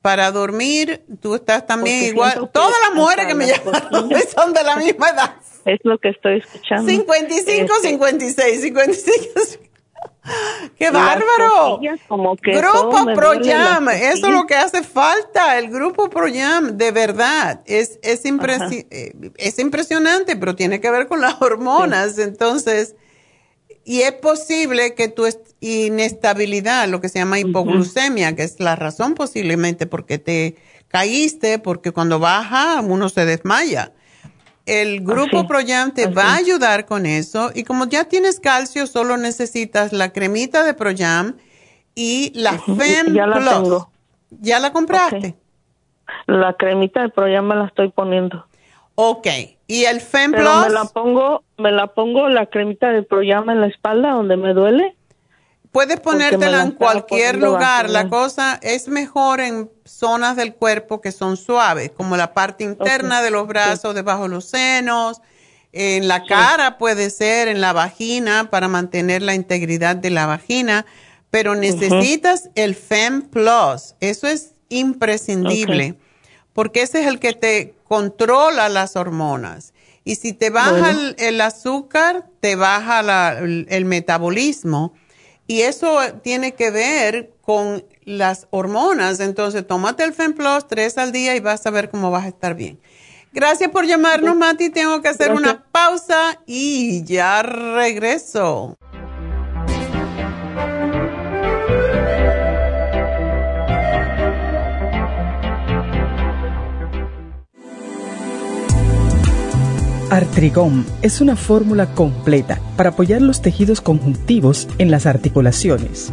Para dormir, tú estás también Porque igual. Todas las mujeres que me llaman son de la misma edad. Es lo que estoy escuchando. 55, Este, 56, 55. ¡Qué bárbaro! como que Grupo me Pro duele las Jam, eso es lo que hace falta, el Grupo Pro Jam, de verdad. Es, es, impresi- eh, es impresionante, pero tiene que ver con las hormonas. Entonces, y es posible que tu inestabilidad, lo que se llama hipoglucemia, que es la razón posiblemente porque te caíste, porque cuando baja uno se desmaya. El grupo Proyam te va a ayudar con eso y como ya tienes calcio, solo necesitas la cremita de Proyam y la FEM ya la Plus. tengo. ¿Ya la compraste? La cremita de Proyam me la estoy poniendo. Ok. ¿Y el FEM Pero Plus? me la pongo, me la pongo la cremita de Proyam en la espalda donde me duele. Puedes ponértela la en cualquier lugar. La cosa es mejor en zonas del cuerpo que son suaves, como la parte interna de los brazos, debajo de los senos, en la cara puede ser, en la vagina, para mantener la integridad de la vagina. Pero necesitas el FEM Plus. Eso es imprescindible. Porque ese es el que te controla las hormonas. Y si te baja Bueno. el, el azúcar, te baja la- el, el metabolismo. Y eso tiene que ver con las hormonas. Entonces, tómate el FemPlus tres al día y vas a ver cómo vas a estar bien. Gracias por llamarnos, Mati. Tengo que hacer una pausa y ya regreso. Artrigón es una fórmula completa para apoyar los tejidos conjuntivos en las articulaciones.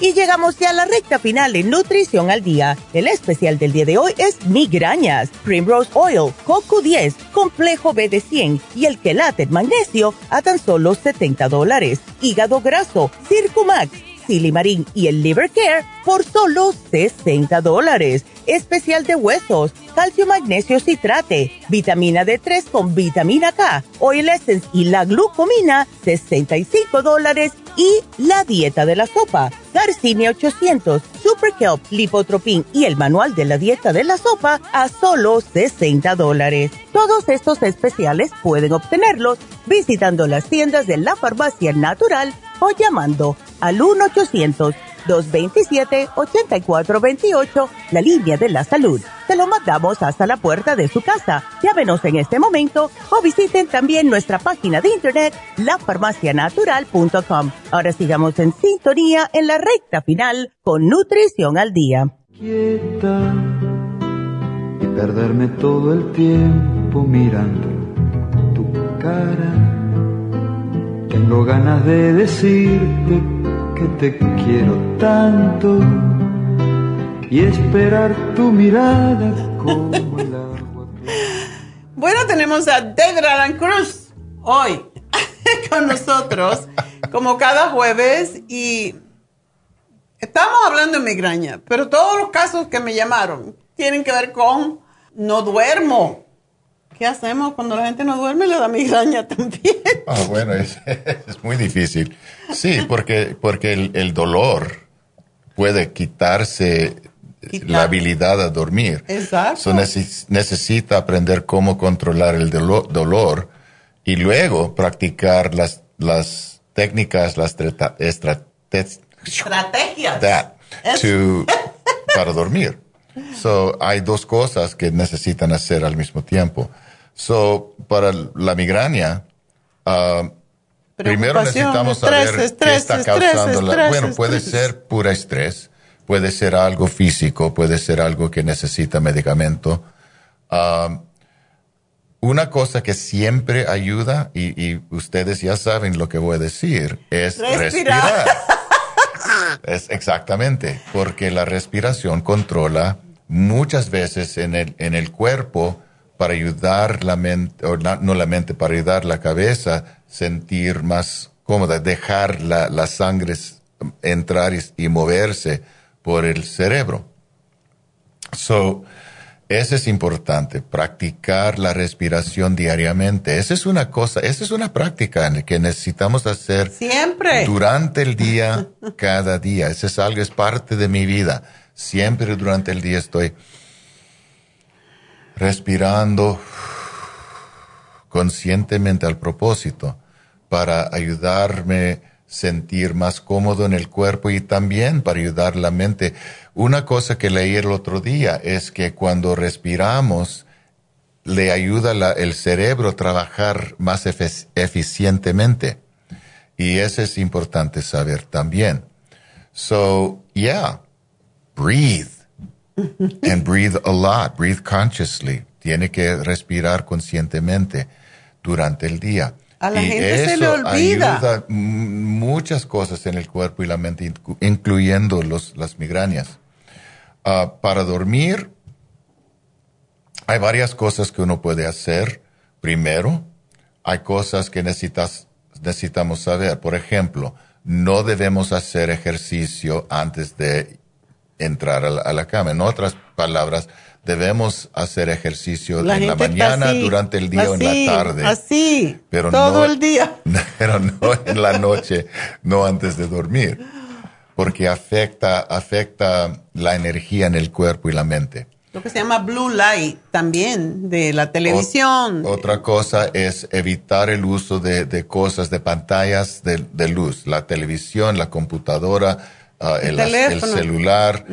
Y llegamos ya a la recta final en Nutrición al Día. El especial del día de hoy es migrañas, Primrose Oil, Coco 10, Complejo B de 100 y el quelate magnesio a tan solo 70 dólares. Hígado graso, Circumax, Silimarín y el Liver Care por solo 60 dólares. Especial de huesos, calcio magnesio citrate, vitamina D3 con vitamina K, Oil Essence y la glucomina, 65 dólares y la dieta de la sopa, Garcinia 800, Super Kelp, Lipotropin y el manual de la dieta de la sopa a solo 60 dólares. Todos estos especiales pueden obtenerlos visitando las tiendas de la farmacia natural o llamando al 1-800-227-8428, la línea de la salud. Se lo mandamos hasta la puerta de su casa. Llámenos en este momento o visiten también nuestra página de internet, lafarmacianatural.com. Ahora sigamos en sintonía en la recta final con Nutrición al Día. quieta y perderme todo el tiempo mirando tu cara. Tengo ganas de decirte que te quiero tanto y esperar tu mirada como el agua. Bueno, tenemos a Deidre Alan Cruz hoy con nosotros, como cada jueves, y estamos hablando de migraña, pero todos los casos que me llamaron tienen que ver con no duermo. ¿Qué hacemos cuando la gente no duerme? Le da migraña también. Ah, bueno, es, es muy difícil. Sí, porque, porque el, el dolor puede quitarse la habilidad a dormir. Exacto. So, neces- necesita aprender cómo controlar el dolo- dolor y luego practicar las, las técnicas, las estrate- Estrategias. that to, para dormir. So, hay dos cosas que necesitan hacer al mismo tiempo. So, para la migraña, ah, primero necesitamos estrés, saber qué está estrés, causando la... estrés, Bueno, puede estrés. ser pura estrés, puede ser algo físico, puede ser algo que necesita medicamento. Ah, una cosa que siempre ayuda, y, y ustedes ya saben lo que voy a decir, es Respirar. respirar. Es exactamente, porque la respiración controla muchas veces en el, en el cuerpo para ayudar la mente, o no, no la mente, para ayudar la cabeza sentir más cómoda, dejar la, la sangre entrar y, y moverse por el cerebro. So, eso es importante, practicar la respiración diariamente. Esa es una cosa, esa es una práctica que necesitamos hacer Siempre. durante el día, cada día. Eso es algo, es parte de mi vida. Siempre durante el día estoy respirando conscientemente al propósito para ayudarme sentir más cómodo en el cuerpo y también para ayudar la mente. Una cosa que leí el otro día es que cuando respiramos le ayuda el cerebro a trabajar más eficientemente. Y eso es importante saber también. So, yeah, breathe. And breathe a lot. Breathe consciously. Tiene que respirar conscientemente durante el día. A la Y gente se le eso olvida. ayuda muchas cosas en el cuerpo y la mente, inclu- incluyendo los, las migrañas. Ah, para dormir, hay varias cosas que uno puede hacer. Primero, hay cosas que necesitas, necesitamos saber. Por ejemplo, no debemos hacer ejercicio antes de entrar a la, a la cama. En otras palabras, debemos hacer ejercicio La en la mañana, así, durante el día o en la tarde. Así, Pero todo no- el día. pero no en la noche, no antes de dormir, porque afecta, afecta la energía en el cuerpo y la mente. Lo que se llama blue light también, de la televisión. Otra cosa es evitar el uso de, de cosas, de pantallas de, de luz, la televisión, la computadora, ah, el, celular.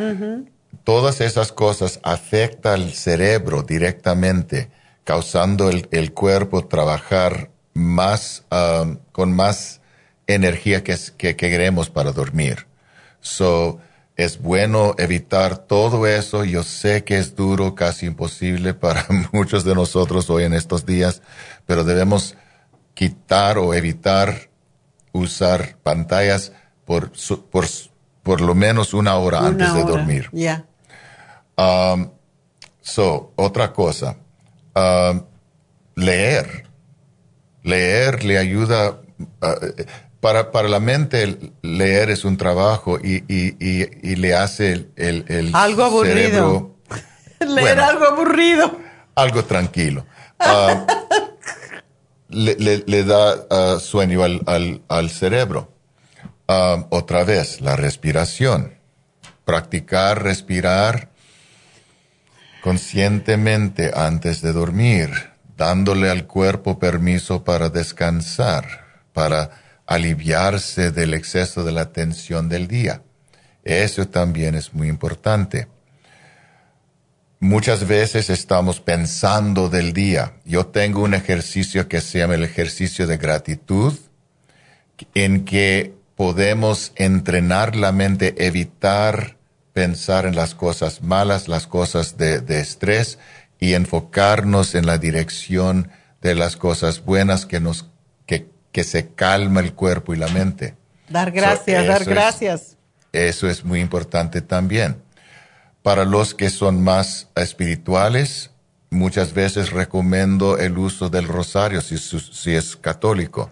Todas esas cosas afectan al cerebro directamente, causando el, el cuerpo trabajar más, um, con más energía que, que, que queremos para dormir. So, es bueno evitar todo eso. Yo sé que es duro, casi imposible para muchos de nosotros hoy en estos días, pero debemos quitar o evitar usar pantallas por, su- por, por lo menos una hora Una antes de hora. dormir. Ya. Um, so, otra cosa, um, leer. Leer le ayuda, uh, para, para la mente leer es un trabajo y, y, y, y le hace el, el, el Algo aburrido. cerebro Leer Bueno. algo aburrido. algo tranquilo. Ah, le, le- le da ah, sueño al, al- al cerebro. Ah, otra vez, la respiración. Practicar respirar conscientemente antes de dormir, dándole al cuerpo permiso para descansar, para aliviarse del exceso de la tensión del día. Eso también es muy importante. Muchas veces estamos pensando del día. Yo tengo un ejercicio que se llama el ejercicio de gratitud, en que podemos entrenar la mente, evitar pensar en las cosas malas, las cosas de, de estrés y enfocarnos en la dirección de las cosas buenas que nos, que, que se calma el cuerpo y la mente. Dar gracias, So, dar es- gracias. Eso es muy importante también. Para los que son más espirituales, muchas veces recomiendo el uso del rosario si, si es católico.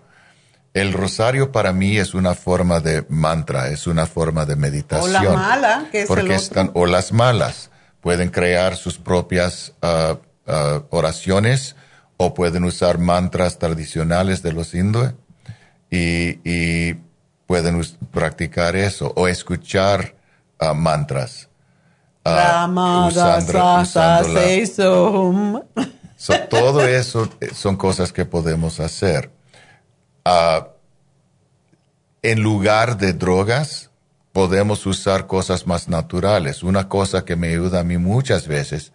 El rosario para mí es una forma de mantra, es una forma de O meditación. la mala, que es porque el otro. están, o las malas, pueden crear sus propias ah, ah, oraciones o pueden usar mantras tradicionales de los hindúes y, y pueden practicar eso o escuchar ah, mantras. Ramada usando- Sasa usando la- Seisum. So, todo eso eh, son cosas que podemos hacer. En lugar de drogas, podemos usar cosas más naturales. Una cosa que me ayuda a mí muchas veces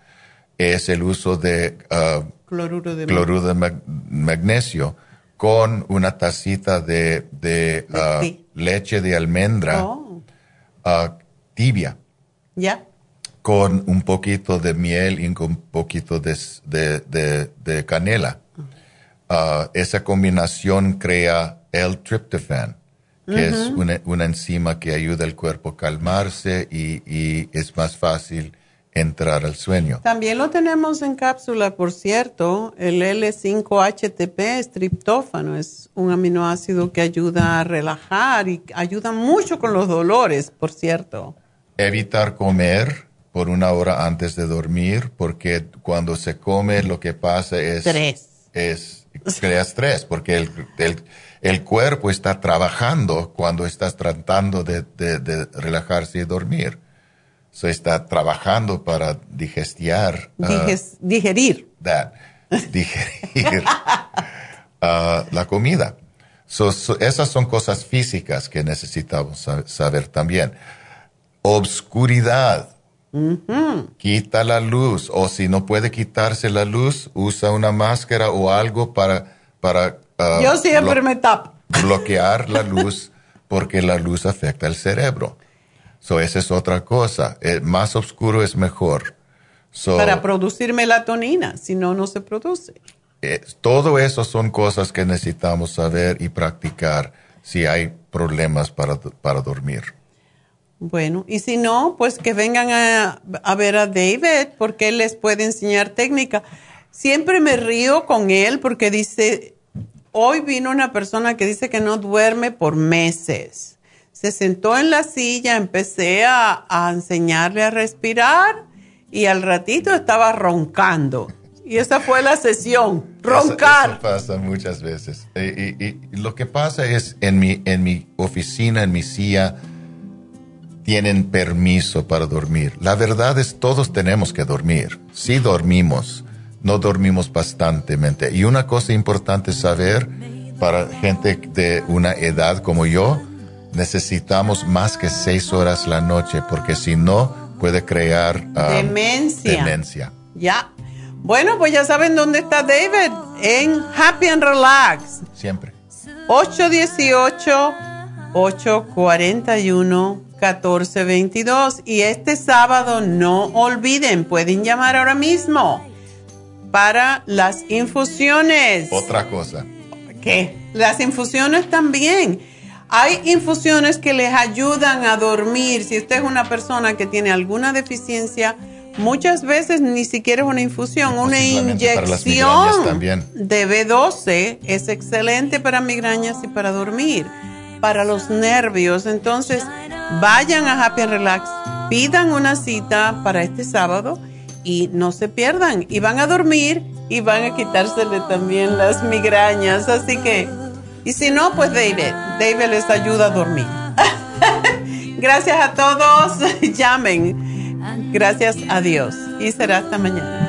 es el uso de ah, Cloruro de cloruro de mag- magnesio con una tacita de, de, ah, leche de almendra Oh, ah, tibia ya. con un poquito de miel y con un poquito de canela. Ah, esa combinación crea el tryptophan, que es una, una enzima que ayuda al cuerpo a calmarse y, y es más fácil entrar al sueño. También lo tenemos en cápsula, por cierto, el L5-HTP es triptófano, es un aminoácido que ayuda a relajar y ayuda mucho con los dolores, por cierto. Evitar comer por una hora antes de dormir, porque cuando se come lo que pasa es... Estrés. Es, crea estrés, porque el, el, el cuerpo está trabajando cuando estás tratando de, de- de relajarse y dormir. So está trabajando para digestiar. ah, Diges- digerir. that, digerir ah, la comida. So, so, esas son cosas físicas que necesitamos sa- saber también. Obscuridad. Quita la luz o si no puede quitarse la luz, usa una máscara o algo para, para ah, Yo siempre blo- me tapo. bloquear la luz porque la luz afecta al cerebro. So, esa es otra cosa. Eh, más oscuro es mejor. So, para producir melatonina, si no, no se produce. eh, todo eso son cosas que necesitamos saber y practicar si hay problemas para, para dormir. Bueno, y si no, pues que vengan a, a ver a David porque él les puede enseñar técnica. Siempre me río con él porque dice, hoy vino una persona que dice que no duerme por meses. Se sentó en la silla, empecé a, a enseñarle a respirar y al ratito estaba roncando. Y esa fue la sesión, roncar. Eso, eso pasa muchas veces. Eh, Y, y- y lo que pasa es, en mi, en mi oficina, en mi silla, tienen permiso para dormir. La verdad es, todos tenemos que dormir. Sí dormimos, no dormimos bastantemente. Y una cosa importante saber, para gente de una edad como yo, necesitamos más que seis horas la noche, porque si no, puede crear ah, Demencia. demencia. Ya. Bueno, pues ya saben dónde está David, en Happy and Relax. Siempre. 818-841-1422. Y este sábado no olviden, pueden llamar ahora mismo para las infusiones. Otra cosa. ¿Qué? Las infusiones también. Hay infusiones que les ayudan a dormir. Si usted es una persona que tiene alguna deficiencia, muchas veces ni siquiera es una infusión, una inyección de B12 es excelente para migrañas y para dormir, para los nervios. Entonces, vayan a Happy and Relax, pidan una cita para este sábado y no se pierdan. Y van a dormir y van a quitársele también las migrañas. Así que, y si no, pues David, David les ayuda a dormir. Gracias a todos, llamen. Gracias a Dios. Y será hasta mañana.